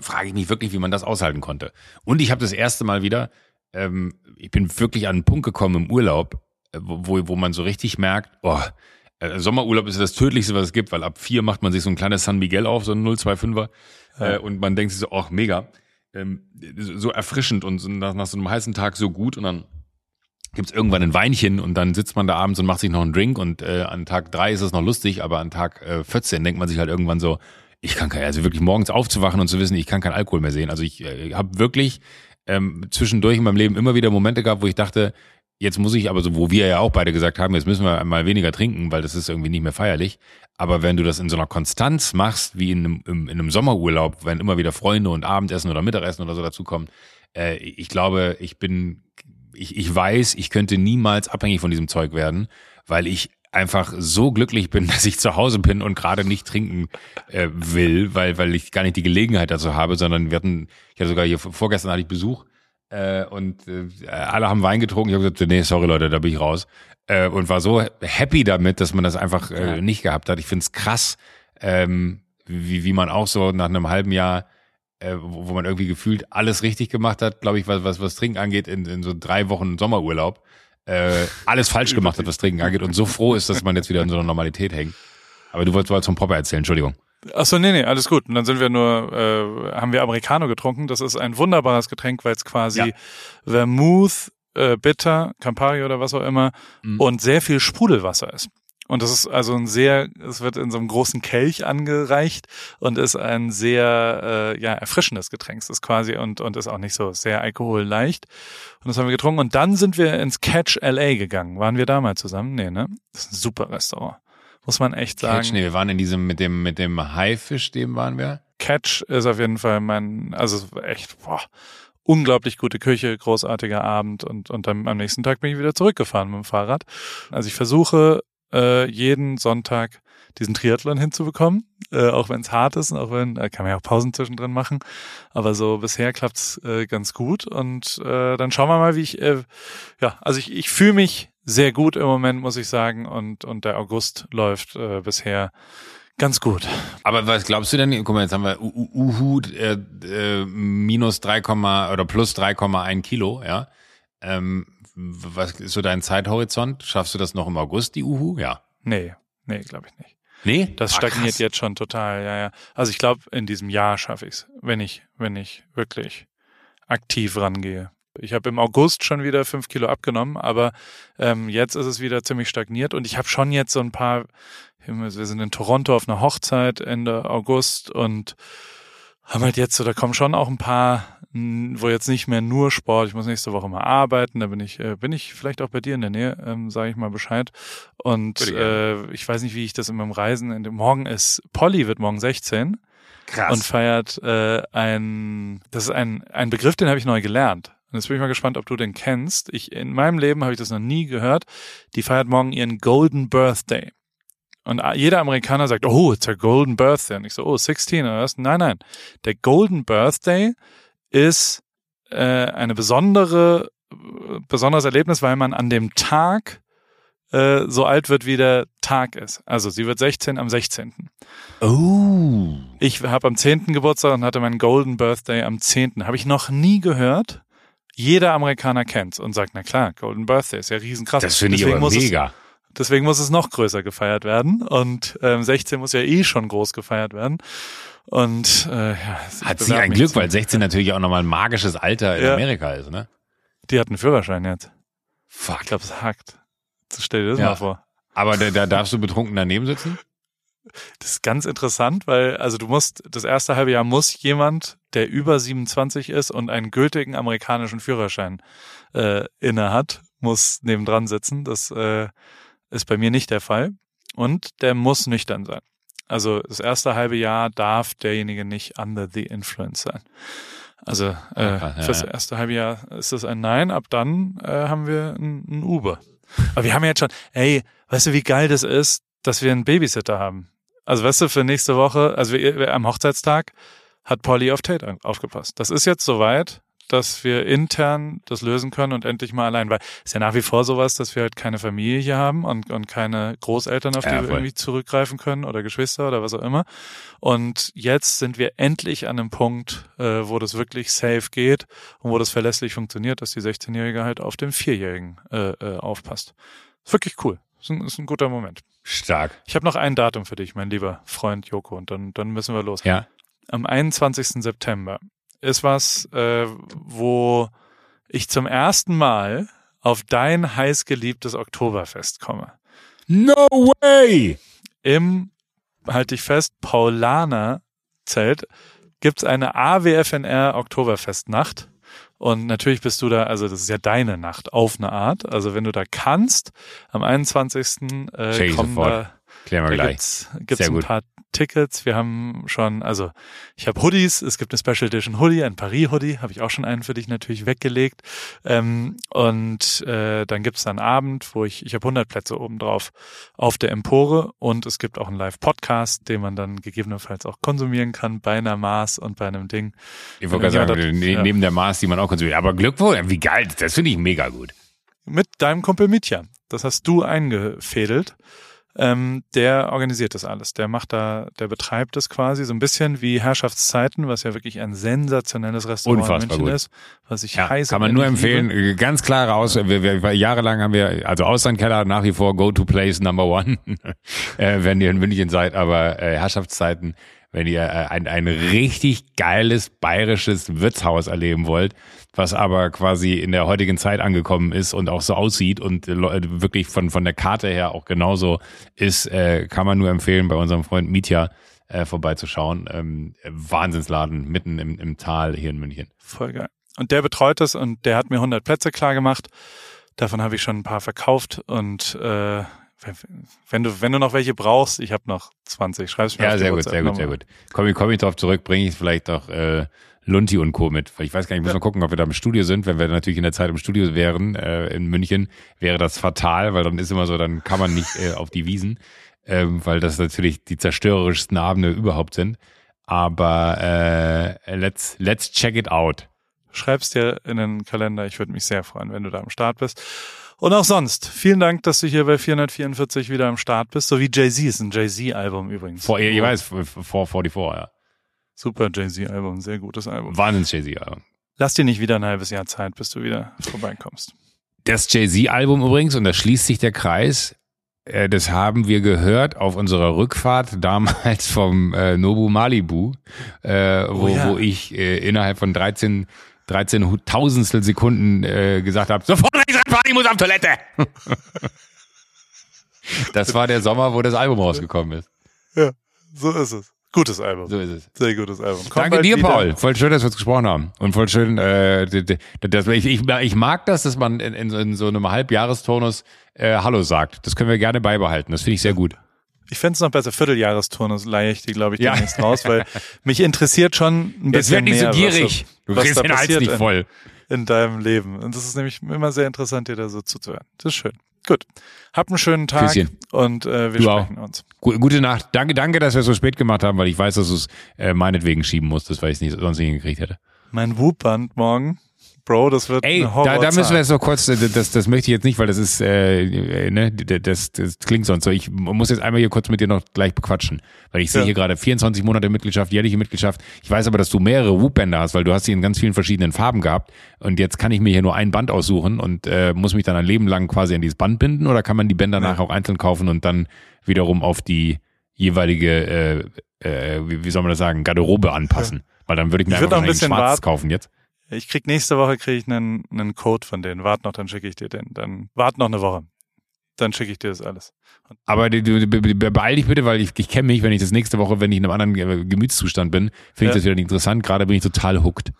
frage ich mich wirklich, wie man das aushalten konnte. Und ich habe das erste Mal wieder, ähm, ich bin wirklich an einen Punkt gekommen im Urlaub, äh, wo, wo- man so richtig merkt, oh, äh, Sommerurlaub ist das Tödlichste, was es gibt, weil ab vier macht man sich so ein kleines San Miguel auf, so ein 025er. Äh, und man denkt sich so, ach, mega. Ähm, so erfrischend und nach, nach so einem heißen Tag so gut und dann gibt's irgendwann ein Weinchen und dann sitzt man da abends und macht sich noch einen Drink und äh, an Tag drei ist es noch lustig, aber an Tag äh, 14 denkt man sich halt irgendwann so, ich kann kein, also wirklich morgens aufzuwachen und zu wissen, ich kann keinen Alkohol mehr sehen. Also ich äh, habe wirklich ähm, zwischendurch in meinem Leben immer wieder Momente gehabt, wo ich dachte, jetzt muss ich aber so, wo wir ja auch beide gesagt haben, jetzt müssen wir mal weniger trinken, weil das ist irgendwie nicht mehr feierlich. Aber wenn du das in so einer Konstanz machst, wie in einem, in einem Sommerurlaub, wenn immer wieder Freunde und Abendessen oder Mittagessen oder so dazukommen, äh, ich glaube, ich bin, ich, ich weiß, ich könnte niemals abhängig von diesem Zeug werden, weil ich einfach so glücklich bin, dass ich zu Hause bin und gerade nicht trinken äh, will, weil, weil ich gar nicht die Gelegenheit dazu habe, sondern wir hatten, ich hatte sogar hier vorgestern hatte ich Besuch äh, und äh, alle haben Wein getrunken. Ich habe gesagt, nee, sorry Leute, da bin ich raus. Äh, und war so happy damit, dass man das einfach äh, nicht gehabt hat. Ich finde es krass, ähm, wie, wie man auch so nach einem halben Jahr äh, wo wo man irgendwie gefühlt alles richtig gemacht hat, glaube ich, was, was, was Trinken angeht, in, in so drei Wochen Sommerurlaub, äh, alles falsch gemacht hat, was Trinken angeht und so froh ist, dass man jetzt wieder in so einer Normalität hängt. Aber du wolltest wolltest vom Popper erzählen, Entschuldigung. Ach so, nee, nee, alles gut. Und dann sind wir nur, äh, haben wir Americano getrunken. Das ist ein wunderbares Getränk, weil es quasi Ja. Vermouth, äh, Bitter, Campari oder was auch immer Mhm. und sehr viel Sprudelwasser ist. Und das ist also ein sehr, es wird in so einem großen Kelch angereicht und ist ein sehr äh, ja, erfrischendes Getränk. Es ist quasi und, und ist auch nicht so sehr alkoholleicht. Und das haben wir getrunken. Und dann sind wir ins Catch LA gegangen. Waren wir da mal zusammen? Nee, ne? Das ist ein super Restaurant. Muss man echt sagen. Catch, nee, wir waren in diesem, mit dem, mit dem Haifisch, dem waren wir. Catch ist auf jeden Fall mein, also es war echt, boah, unglaublich gute Küche, großartiger Abend und, und dann am nächsten Tag bin ich wieder zurückgefahren mit dem Fahrrad. Also ich versuche äh, jeden Sonntag diesen Triathlon hinzubekommen, äh, auch wenn es hart ist und auch wenn, da kann man ja auch Pausen zwischendrin machen, aber so bisher klappt's äh, ganz gut und äh, dann schauen wir mal, wie ich, äh, ja, also ich, ich fühle mich sehr gut im Moment, muss ich sagen und, und der August läuft äh, bisher ganz gut. Aber was glaubst du denn? Guck mal, jetzt haben wir Uhu äh, äh, minus 3, oder plus 3,1 Kilo, ja. Ähm, was ist so dein Zeithorizont? Schaffst du das noch im August, die Uhu? Ja. Nee, nee, glaube ich nicht. Nee? Das Ah, stagniert krass. jetzt schon total, ja, ja. Also ich glaube, in diesem Jahr schaffe ich's, wenn ich, wenn ich wirklich aktiv rangehe. Ich habe im August schon wieder fünf Kilo abgenommen, aber ähm, jetzt ist es wieder ziemlich stagniert und ich habe schon jetzt so ein paar, wir sind in Toronto auf einer Hochzeit Ende August und haben halt jetzt so, da kommen schon auch ein paar, wo jetzt nicht mehr nur Sport, ich muss nächste Woche mal arbeiten, da bin ich, äh, bin ich vielleicht auch bei dir in der Nähe, ähm, sage ich mal Bescheid. Und äh, ich weiß nicht, wie ich das in meinem Reisen, in dem, morgen ist, Polly wird morgen 16 Krass. und feiert äh, ein, das ist ein, ein Begriff, den habe ich neu gelernt. Und jetzt bin ich mal gespannt, ob du den kennst. Ich, in meinem Leben habe ich das noch nie gehört. Die feiert morgen ihren Golden Birthday. Und jeder Amerikaner sagt, oh, it's a Golden Birthday. Und ich so, oh, 16 oder was? Nein, nein. Der Golden Birthday ist äh, eine besondere, äh, besonderes Erlebnis, weil man an dem Tag äh, so alt wird, wie der Tag ist. Also sie wird 16 am 16. Oh. Ich habe am 10. Geburtstag und hatte meinen Golden Birthday am 10. Habe ich noch nie gehört. Jeder Amerikaner kennt's und sagt, na klar, Golden Birthday ist ja riesenkrass. Das finde ich aber muss es- mega. Deswegen muss es noch größer gefeiert werden. Und ähm, 16 muss ja eh schon groß gefeiert werden. Und äh, ja, Hat sie ein Glück, weil 16 natürlich auch nochmal ein magisches Alter in Ja. Amerika ist, ne? Die hat einen Führerschein jetzt. Fuck. Ich glaube, es hakt. Stell dir das Ja. mal vor. Aber da, da darfst du betrunken daneben sitzen? Das ist ganz interessant, weil also du musst das erste halbe Jahr muss jemand, der über 27 ist und einen gültigen amerikanischen Führerschein äh, inne hat, muss nebendran sitzen. Das äh, ist bei mir nicht der Fall. Und der muss nüchtern sein. Also das erste halbe Jahr darf derjenige nicht under the influence sein. Also äh, ja, fürs erste halbe Jahr ist das ein Nein, ab dann äh, haben wir ein, ein Uber. Aber wir haben ja jetzt schon, ey, weißt du, wie geil das ist, dass wir einen Babysitter haben? Also weißt du, für nächste Woche, also wir, wir, am Hochzeitstag hat Polly auf Tate aufgepasst. Das ist jetzt soweit, dass wir intern das lösen können und endlich mal allein, weil es ist ja nach wie vor sowas, dass wir halt keine Familie hier haben und, und keine Großeltern, auf die Ja, wir irgendwie zurückgreifen können oder Geschwister oder was auch immer. Und jetzt sind wir endlich an einem Punkt, äh, wo das wirklich safe geht und wo das verlässlich funktioniert, dass die 16-Jährige halt auf den Vierjährigen äh, äh, aufpasst. Ist wirklich cool. Ist ein, ist ein guter Moment. Stark. Ich habe noch ein Datum für dich, mein lieber Freund Joko, und dann, dann müssen wir los. Ja. Am 21. September ist was, äh, wo ich zum ersten Mal auf dein heißgeliebtes Oktoberfest komme. No way! Im, halt dich fest, Paulaner Zelt gibt's eine AWFNR Oktoberfestnacht. Und natürlich bist du da, also das ist ja deine Nacht auf eine Art. Also wenn du da kannst, am 21. Äh, ich kommen sofort. da Klären wir da gleich. gibt's, gibt's Sehr ein gut. paar Tickets. Wir haben schon, also ich habe Hoodies, es gibt eine Special Edition Hoodie, ein Paris Hoodie, habe ich auch schon einen für dich natürlich weggelegt. Ähm, und äh, dann gibt's dann einen Abend, wo ich, ich habe 100 Plätze oben drauf auf der Empore und es gibt auch einen Live-Podcast, den man dann gegebenenfalls auch konsumieren kann bei einer Maß und bei einem Ding. Ich wollte gerade sagen, ne- ja. neben der Maß, die man auch konsumiert. Aber Glückwunsch, wie geil, das finde ich mega gut. Mit deinem Kumpel Mitya. Das hast du eingefädelt. Ähm, der organisiert das alles. Der macht da, der betreibt das quasi so ein bisschen wie Herrschaftszeiten, was ja wirklich ein sensationelles Restaurant Unfassbar in München gut. ist, was ich Ja, heiß kann man nur empfehlen. liebe. Ganz klare Aus. Wir, wir, jahrelang haben wir, also Auslandkeller nach wie vor Go-to-Place Number One, äh, wenn ihr in München seid. Aber äh, Herrschaftszeiten, wenn ihr äh, ein, ein richtig geiles bayerisches Wirtshaus erleben wollt, was aber quasi in der heutigen Zeit angekommen ist und auch so aussieht und äh, wirklich von von der Karte her auch genauso ist, äh, kann man nur empfehlen, bei unserem Freund Mitya äh, vorbeizuschauen. Ähm, Wahnsinnsladen mitten im, im Tal hier in München. Voll geil. Und der betreut das und der hat mir 100 Plätze klar gemacht. Davon habe ich schon ein paar verkauft und äh, wenn du wenn du noch welche brauchst, ich habe noch 20. Schreib's mir Ja, auf die sehr gut, sehr gut, sehr gut. Komm, ich- komm ich drauf zurück, bringe ich vielleicht noch äh, Lunti und Co. mit. Ich weiß gar nicht, ich muss mal gucken, ob wir da im Studio sind. Wenn wir natürlich in der Zeit im Studio wären, äh, in München, wäre das fatal, weil dann ist immer so, dann kann man nicht äh, auf die Wiesen, ähm, weil das natürlich die zerstörerischsten Abende überhaupt sind. Aber äh, let's, let's check it out. Schreib's dir in den Kalender. Ich würde mich sehr freuen, wenn du da am Start bist. Und auch sonst, vielen Dank, dass du hier bei 444 wieder am Start bist. So wie Jay-Z ist ein Jay-Z-Album übrigens. Vor, ich weiß, vor 44, ja. Super Jay-Z-Album, sehr gutes Album. Wahnsinns Jay-Z, ja. Lass dir nicht wieder ein halbes Jahr Zeit, bis du wieder vorbeikommst. Das Jay-Z-Album übrigens, und da schließt sich der Kreis, äh, das haben wir gehört auf unserer Rückfahrt damals vom äh, Nobu Malibu, äh, wo, Oh ja. wo ich äh, innerhalb von 13 13 Tausendstel Sekunden äh, gesagt habe, sofort rechts ranfahren, ich muss auf Toilette. das war der Sommer, wo das Album rausgekommen ist. So ist es. Gutes Album. So ist es. Sehr gutes Album. Komm Danke dir, wieder. Paul. Voll schön, dass wir uns gesprochen haben. Und voll schön, äh, d- d- dass, ich, ich, ich mag das, dass man in, in, so- in so einem Halbjahresturnus äh, Hallo sagt. Das können wir gerne beibehalten. Das finde ich sehr gut. Ich fände es noch besser, Vierteljahresturnus leihe ich die, glaube ich, Ja. demnächst raus, weil mich interessiert schon ein Jetzt bisschen werd nicht so mehr, gierig. Was, Du kriegst da den Hals passiert nicht in, voll. in deinem Leben. Und das ist nämlich immer sehr interessant, dir da so zuzuhören. Das ist schön. Gut. Hab einen schönen Tag Küsschen. und äh, wir Du auch. sprechen uns. Gu- Gute Nacht. Danke, danke, dass wir es so spät gemacht haben, weil ich weiß, dass du es äh, meinetwegen schieben musstest, weil ich es nicht, sonst nicht hingekriegt hätte. Mein Whoop-Band morgen, Bro, das wird Ey, eine da, da müssen wir jetzt noch kurz, äh, das, das möchte ich jetzt nicht, weil das ist, äh, ne, das, das klingt sonst so. Ich muss jetzt einmal hier kurz mit dir noch gleich bequatschen, weil ich sehe Ja. hier gerade 24 Monate Mitgliedschaft, jährliche Mitgliedschaft. Ich weiß aber, dass du mehrere Whoop-Bänder hast, weil du hast sie in ganz vielen verschiedenen Farben gehabt und jetzt kann ich mir hier nur ein Band aussuchen und äh, muss mich dann ein Leben lang quasi an dieses Band binden oder kann man die Bänder nachher auch einzeln kaufen und dann wiederum auf die jeweilige, äh, äh, wie, wie soll man das sagen, Garderobe anpassen? Weil dann würde ich mir Ich einfach ein bisschen schwarz warten. kaufen jetzt. Ich krieg nächste Woche krieg ich einen, einen Code von denen. Wart noch, dann schicke ich dir den. Dann wart noch eine Woche. Dann schicke ich dir das alles. Aber du, du, be- beeil dich bitte, weil ich, ich kenne mich, wenn ich das nächste Woche, wenn ich in einem anderen Ge- Gemütszustand bin, finde ich Ja. das wieder nicht interessant. Gerade bin ich total hooked.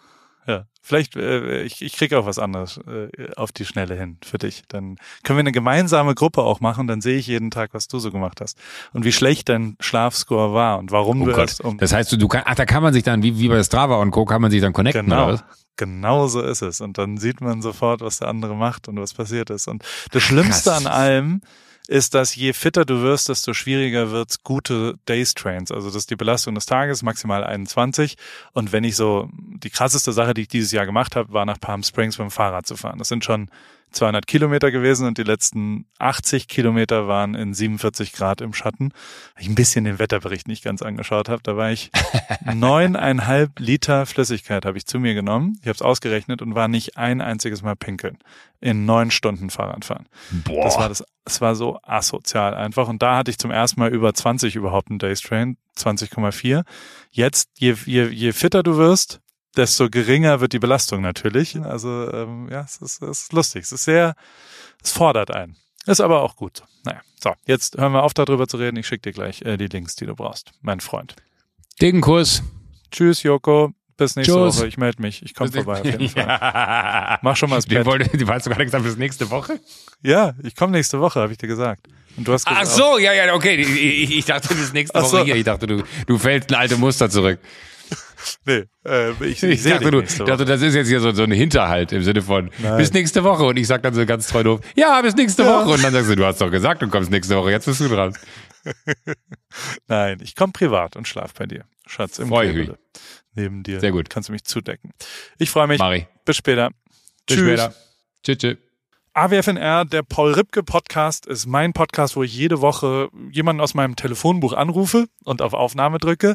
Ja, vielleicht, äh, ich, ich krieg auch was anderes äh, auf die Schnelle hin für dich. Dann können wir eine gemeinsame Gruppe auch machen, dann sehe ich jeden Tag, was du so gemacht hast. Und wie schlecht dein Schlafscore war und warum Oh du Gott. erst um. Das heißt, du, du kann, ach, da kann man sich dann, wie, wie bei Strava und Co., kann man sich dann connecten, oder Genau. was? Genau so ist es. Und dann sieht man sofort, was der andere macht und was passiert ist. Und das Schlimmste Krass. an allem ist, dass je fitter du wirst, desto schwieriger wird's gute Days Trains. Also das ist die Belastung des Tages, maximal 21. Und wenn ich so, die krasseste Sache, die ich dieses Jahr gemacht habe, war nach Palm Springs mit dem Fahrrad zu fahren. Das sind schon 200 Kilometer gewesen und die letzten 80 Kilometer waren in 47 Grad im Schatten. Weil ich ein bisschen den Wetterbericht nicht ganz angeschaut habe. Da war ich neuneinhalb Liter Flüssigkeit habe ich zu mir genommen. Ich habe es ausgerechnet und war nicht ein einziges Mal pinkeln in neun Stunden Fahrradfahren. Boah. Das war das, es war so asozial einfach. Und da hatte ich zum ersten Mal über 20 überhaupt einen Days Train, 20,4. Jetzt, je, je, je fitter du wirst, desto geringer wird die Belastung natürlich. Also ähm, ja, es ist, es ist lustig. Es ist sehr, es fordert einen. Ist aber auch gut. Naja, so, jetzt hören wir auf, darüber zu reden. Ich schicke dir gleich äh, die Links, die du brauchst, mein Freund. Dicken Kuss. Tschüss, Joko. Bis nächste Tschüss. Woche. Ich melde mich. Ich komme vorbei auf jeden Fall. ja. Mach schon mal das Die Bett. wollte, die hast du gerade gesagt, bis nächste Woche? Ja, ich komme nächste Woche, habe ich dir gesagt. Und du hast Ach gesagt, so, ja, ja, okay. Ich, ich, dachte, bis nächste Ach Woche so. hier. Ich dachte, du, du fällst ein alte Muster zurück. nee, äh, ich, ich, Ich dachte, du, dachte, das ist jetzt hier so, so ein Hinterhalt im Sinne von Nein. bis nächste Woche. Und ich sag dann so ganz treu doof, ja, bis nächste Ja. Woche. Und dann sagst du, du hast doch gesagt, du kommst nächste Woche. Jetzt bist du dran. Nein, ich komme privat und schlaf bei dir. Schatz, im Freu Kleebele. Neben dir. Sehr gut. Kannst du mich zudecken. Ich freue mich. Mari. Bis später. Bis Tschüss. später. Tschüss, tschüss. AWFNR, der Paul Ripke Podcast, ist mein Podcast, wo ich jede Woche jemanden aus meinem Telefonbuch anrufe und auf Aufnahme drücke.